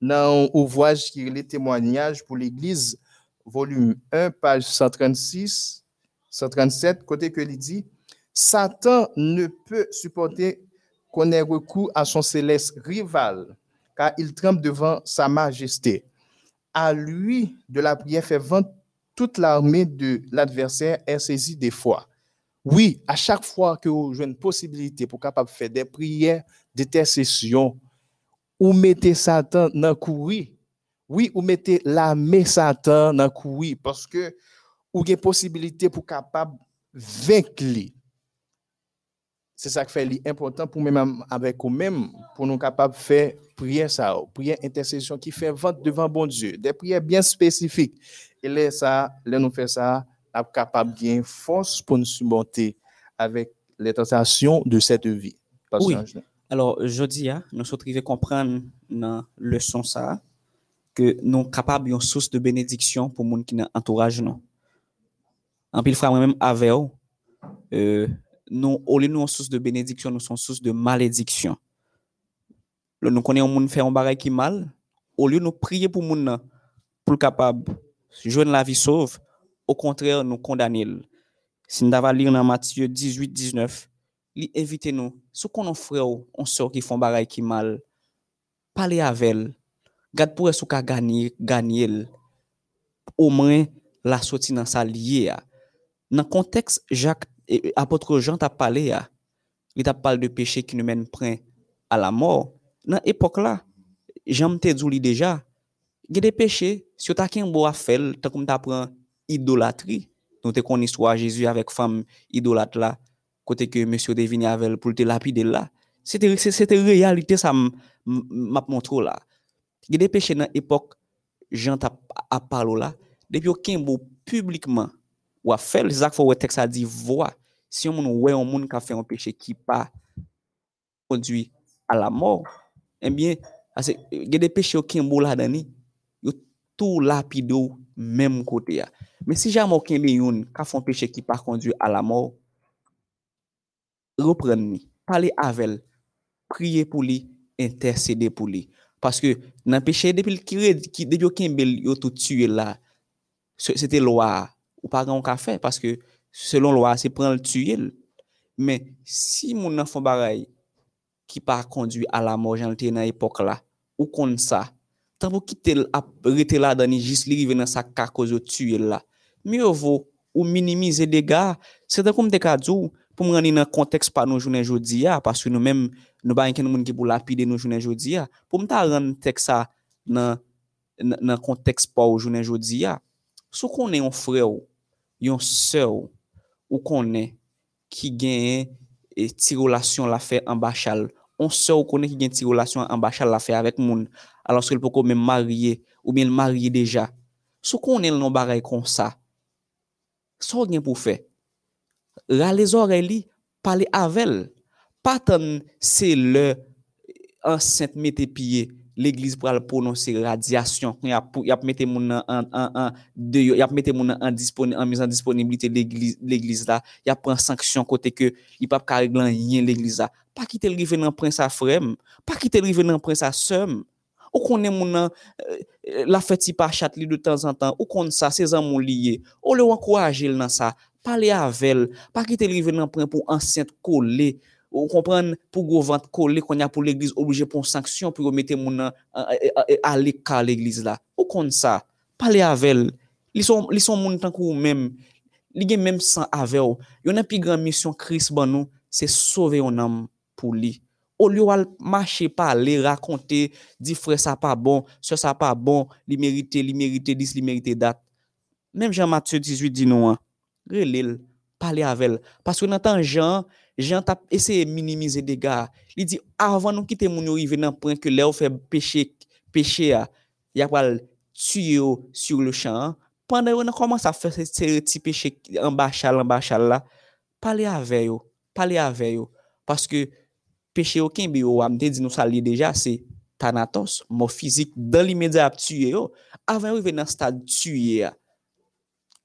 dans l'ouvrage qui est les témoignages pour l'Église, volume 1, page 136 137, côté que il dit, Satan ne peut supporter qu'on ait recours à son céleste rival, car il tremble devant sa majesté. À lui de la prière fait vendre toute l'armée de l'adversaire est saisie des fois. Oui, à chaque fois que vous avez une possibilité pour capable faire des prières d'intercession, ou mettez Satan dans courir. Oui, ou mettez l'armée Satan dans courir parce que ou une possibilité pour capable vaincre C'est ça qui fait important pour même avec nous-mêmes, pour nous capables de faire prière ça, prière intercession qui fait vente devant bon Dieu, des prières bien spécifiques. Et là, ça, là nous fait ça, nous capable de force pour nous surmonter avec les tentations de cette vie. Oui. Alors, je dis, hein, nous sommes arrivés à comprendre dans le leçon ça, que nous sommes capables d'une source de bénédiction pour les gens qui nous entourage. En pile frère moi-même avec euh, nous au lieu nous source de bénédiction nous sommes source de malédiction. Le, nous connaissons un monde fait un bagage qui mal au lieu de nous prier pour monde pour capable jouer la vie sauve au contraire nous condamner. Si nous avons lire dans Matthieu 18 19 il invite nous ce qu'on a frère on sort qui font bagage qui mal parler avec elle garde pour ce qu'a gagner gagner au moins la sortie dans sa liée dans le contexte, Jacques, apôtre Jean t'a parlé, il t'a parlé de péché qui nous mène à la mort. Dans l'époque là, Jean t'a dit déjà, il y a des péchés, si tu as un beau affaire, tu comme tu apprends idolâtrie. Nous te connaissons histoire Jésus avec femme idolâtre là, côté que monsieur devine avec pour te lapider là. C'était c'était réalité ça m'a montré là. Il y a des péchés dans l'époque Jean t'a parlé là, depuis aucun beau publiquement ou a fait les actes où texte a dit voix si on ouais on monde qui a fait un péché qui pas conduit à la mort eh bien il y a des péchés qui sont là dedans yo tout lapido même côté mais si jamais aucun de yon qui a fait un péché qui pas conduit à la mort reprendre parler avec prier pour lui intercéder pour lui parce que dans péché depuis qui depuis aucun bel yo tout tué là c'était loi ou pa gen ou ka fe, paske selon lwa se pren l tuye l. Men, si moun nan fon baray ki pa kondwi a la mor jan lte nan epok la, ou kon sa, tan pou ki te ap rete la dani jis li rive nan sa ka kozo tuye la. Myo vo ou minimize dega, se tan koum te ka djou, pou mwen ni nan konteks pa nou jounen jodi ya, paske nou men nou ba enken moun ki pou lapide nou jounen jodi ya, pou mwen ta ren tek sa nan, nan, nan konteks pa ou jounen jodi ya, sou konen yon fre ou, yon se ou, ou konen ki genye e eh, ti relasyon la fe ambachal. On se ou konen ki genye ti relasyon ambachal la fe avèk moun, alonske l pou kon men marye, ou men marye deja. Sou konen l non barey kon sa, sou gen pou fe. Ra le zore li, pale avel, patan se le eh, ansent mette piye, l'Eglise pral prononse radiasyon, yap mette moun an disponibilite l'Eglise la, yap pran sanksyon kote ke yap ap kare glan yin l'Eglise la. Pa ki tel rive nan prens a frem, pa ki tel rive nan prens a sem, ou konen moun nan la feti pa chat li de tan zan tan, ou konen sa se zan moun liye, ou le wankwa l nan sa, pale avel, pa ki tel rive nan pren pou ansyent kole, Ou kompren pou govant kole kon ya pou l'eglize oblije pou sanksyon pou yo mette moun ale ka l'eglize la. Ou kon sa, pale avel, li son, li son moun tankou ou mem, li gen mem san avel. Yon api gran misyon kris ban nou, se sove yon nam pou li. Ou li wal mache pale, rakonte, di fre sa pa bon, se sa pa bon, li merite, li merite dis, li merite dat. Mem jan Matthew 18 di nou an, re li l, pale avel. Paske nan tan jan, jan tap eseye minimize dega. Li di, avan nou kite moun yo rive nan pren ke le ou fe peche, peche ya, ah. ya pal tuye yo sur le chan, pande yo nan koman sa fe se ti peche an bachal, an bachal la, pale ave yo, pale ave yo, paske peche yo ken bi yo amde, di nou sa li deja, se tanatos, mou fizik, dan li medya ap tuye yo, avan yo rive nan stad tuye ya.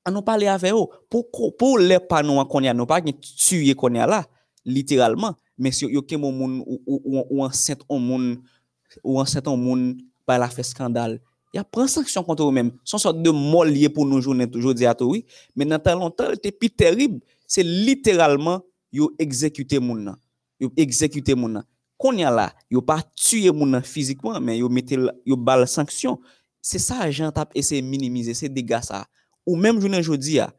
An nou pale ave yo, pou, pou le panou an konya, nou pa gen tuye konya la, literalman, men si yo kem ou moun, ou ansent ou moun, ou ansent ou moun, pa la fe skandal, ya pren sanksyon kontre ou men, son sort de mol liye pou nou jounen toujou di ato oui, men nan tan lontan, te pi terib, se literalman, yo ekzekute moun nan, yo ekzekute moun nan, kon ya la, yo pa tue moun nan fizikman, men yo metel, yo bal sanksyon, se sa jan tap ese minimize, se dega sa, ou men jounen joudi ya,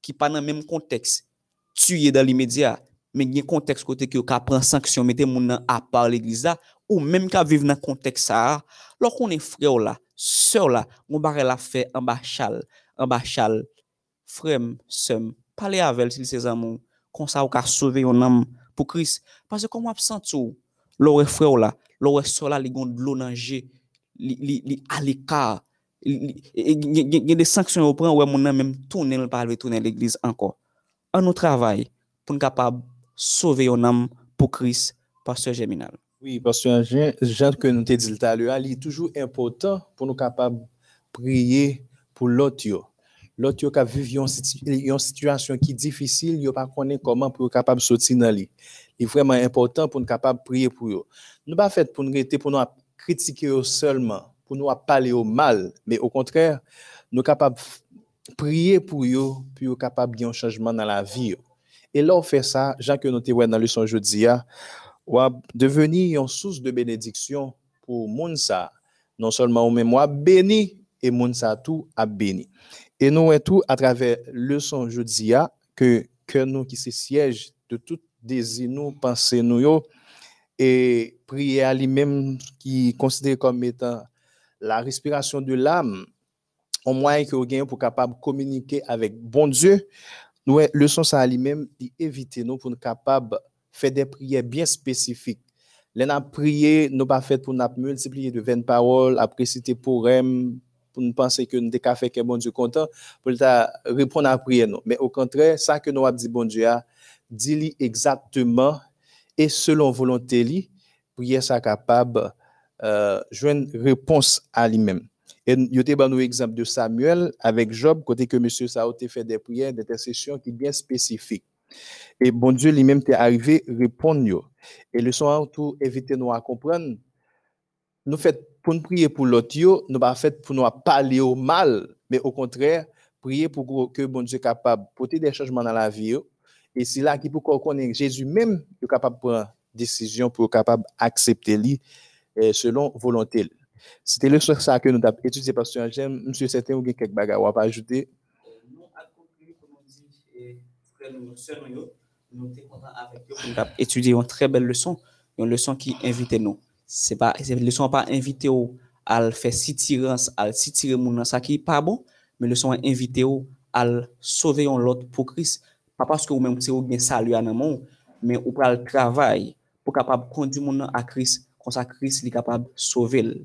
ki pa nan men konteks, tue dan l'imedya, li media, men gen konteks kote ki yo ka pran sanksyon, mette moun nan apar l'egliza, ou menm ka vive nan konteks sa, lor konen freyo la, seo la, moun bare la fe, amba chal, amba chal, frem, sem, pale avel sil se zanmou, konsa ou ka sove yon nam, pou kris, pase kon wap santou, lor e fre ou la, lor e sola li gond lo nanje, li alika, gen de sanksyon ou pran, ou e mounan menm tounen l palve, tounen l eglise anko. An nou travay, pou n kapab sove yon nam pou kris, pastor Geminal. Oui, pastor Jean, jan ke nou te dil talyo, li toujou impotant pou nou kapab priye pou lot yo. lot yo ka viv yon situasyon ki difisil, yo pa konen koman pou yo kapab soti nan li. Li vreman important pou nou kapab priye pou yo. Nou ba fet pou nou rete pou nou ap kritike yo selman, pou nou ap pale yo mal, me o kontrèr, nou kapab priye pou yo, pou yo kapab yon chanjman nan la vi yo. E la ou fe sa, jan ke nou te wè nan luson jodi ya, wap deveni yon sous de benediksyon pou moun sa, non solman ou men mwa beni, e moun sa tou ap beni. Et nous tout à travers leçon jodia que que nous qui se siège de tout désir nous nous et prier à lui-même qui considère comme étant la respiration de l'âme au moins que vous pour capable communiquer avec bon Dieu nous leçon ça à lui-même éviter nous pour nous capable faire des prières bien spécifiques les prier nous pas fait pour nous multiplier de 20 paroles après citer pour pou nou panse ke nou de ka feke bon Dieu kontan, pou nou ta repon nan priye nou. Men au kontre, sa ke nou ap di bon Dieu a, di li exactement, e selon volonté li, priye sa kapab jwen repons a li men. E yote ban nou ekzamp de Samuel, avek Job, kote ke M. Sao te fe de priye, de tersesyon ki bien spesifik. E bon Dieu li men te arrive repon yo. E le son an tou evite nou a kompran, nou fet pou nou priye pou lot yo, nou ba fet pou nou a pale yo mal, me au kontrè, priye pou ke bon Dieu kapab pote de chajman nan la vi yo, e si la ki pou konen Jésus mèm, yo kapab pou an desisyon pou kapab aksepte li selon volonté Sete le sou sa ke nou tap etudye pasyon jem, msye seten ou gen kek baga wap ajoute. Nou akopri pou nou di, frè nou sè nou yo, nou te kontan avek yo, nou tap etudye yon tre bel leson, yon leson ki invite nou. Se pa, le son pa invite ou al fe sitirans, al sitire moun nan sa ki pa bon, me le son invite ou al sove yon lot pou kris. Pa paske ou men mse ou gen salu anamon, mais ou pral travail pour capable conduire mon à Christ, comme ça Christ est capable de sauver.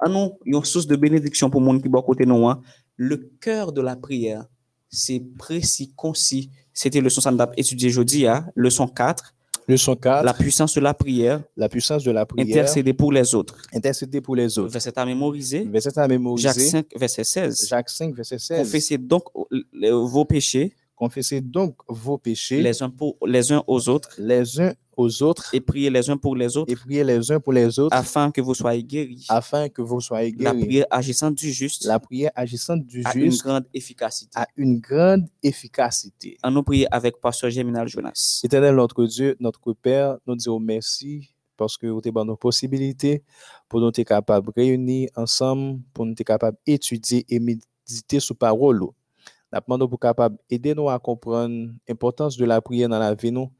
L. An nou, yon source de bénédiction pour moun qui bon côté nous, hein. le cœur de la prière, c'est précis, concis. C'était leçon ça nous étudié jeudi, hein, leçon 4, Leçon 4, la la, puissance de la prière, puissance de la prière, intercéder pour les autres. intercéder pour les autres. Verset à mémoriser, Verset à mémoriser. Jacques 5, verset 16. Jacques 5, verset 16. Confessez donc le- vos péchés Confessez donc vos péchés les uns, pour, les uns aux autres les uns aux autres et priez les uns pour les autres et priez les uns pour les autres afin que vous soyez guéris. afin que vous soyez La guéris. prière agissante du juste La prière agissante du a une grande efficacité. a une grande efficacité. En nous prier avec Pasteur Germinal Jonas. Éternel notre Dieu, notre Père, nous disons merci parce que vous avez nos possibilités pour nous être capables de réunir ensemble, pour nous être capables d'étudier et méditer sur parole. Nous demandons pour capable aider nous à comprendre l'importance de la prière dans la vie nous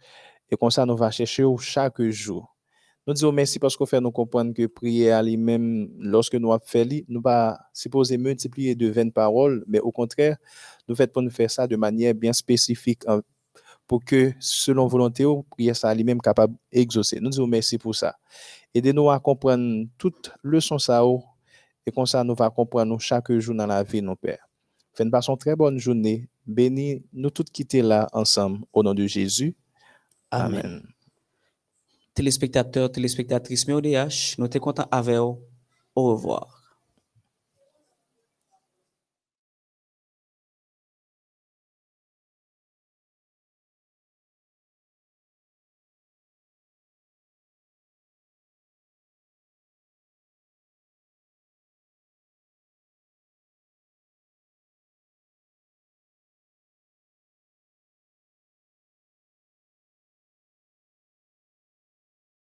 et comme ça nous va chercher chaque jour. Nous disons merci parce que fait nous comprendre que prier à lui-même, lorsque nous avons fait, nous pas supposé multiplier de vaines paroles, mais au contraire, nous pour nous faire ça de manière bien spécifique pour que, selon volonté, prière ça lui-même capable d'exaucer. Nous disons merci pour ça. Aidez-nous à comprendre toute leçon ça ou, et comme ça nous va comprendre chaque jour dans la vie, nos pères. Faites une très bonne journée. Bénis nous tous quitter là ensemble au nom de Jésus. Amen. Téléspectateurs, téléspectatrices, mais ODH, nous sommes contents avec vous. Au revoir.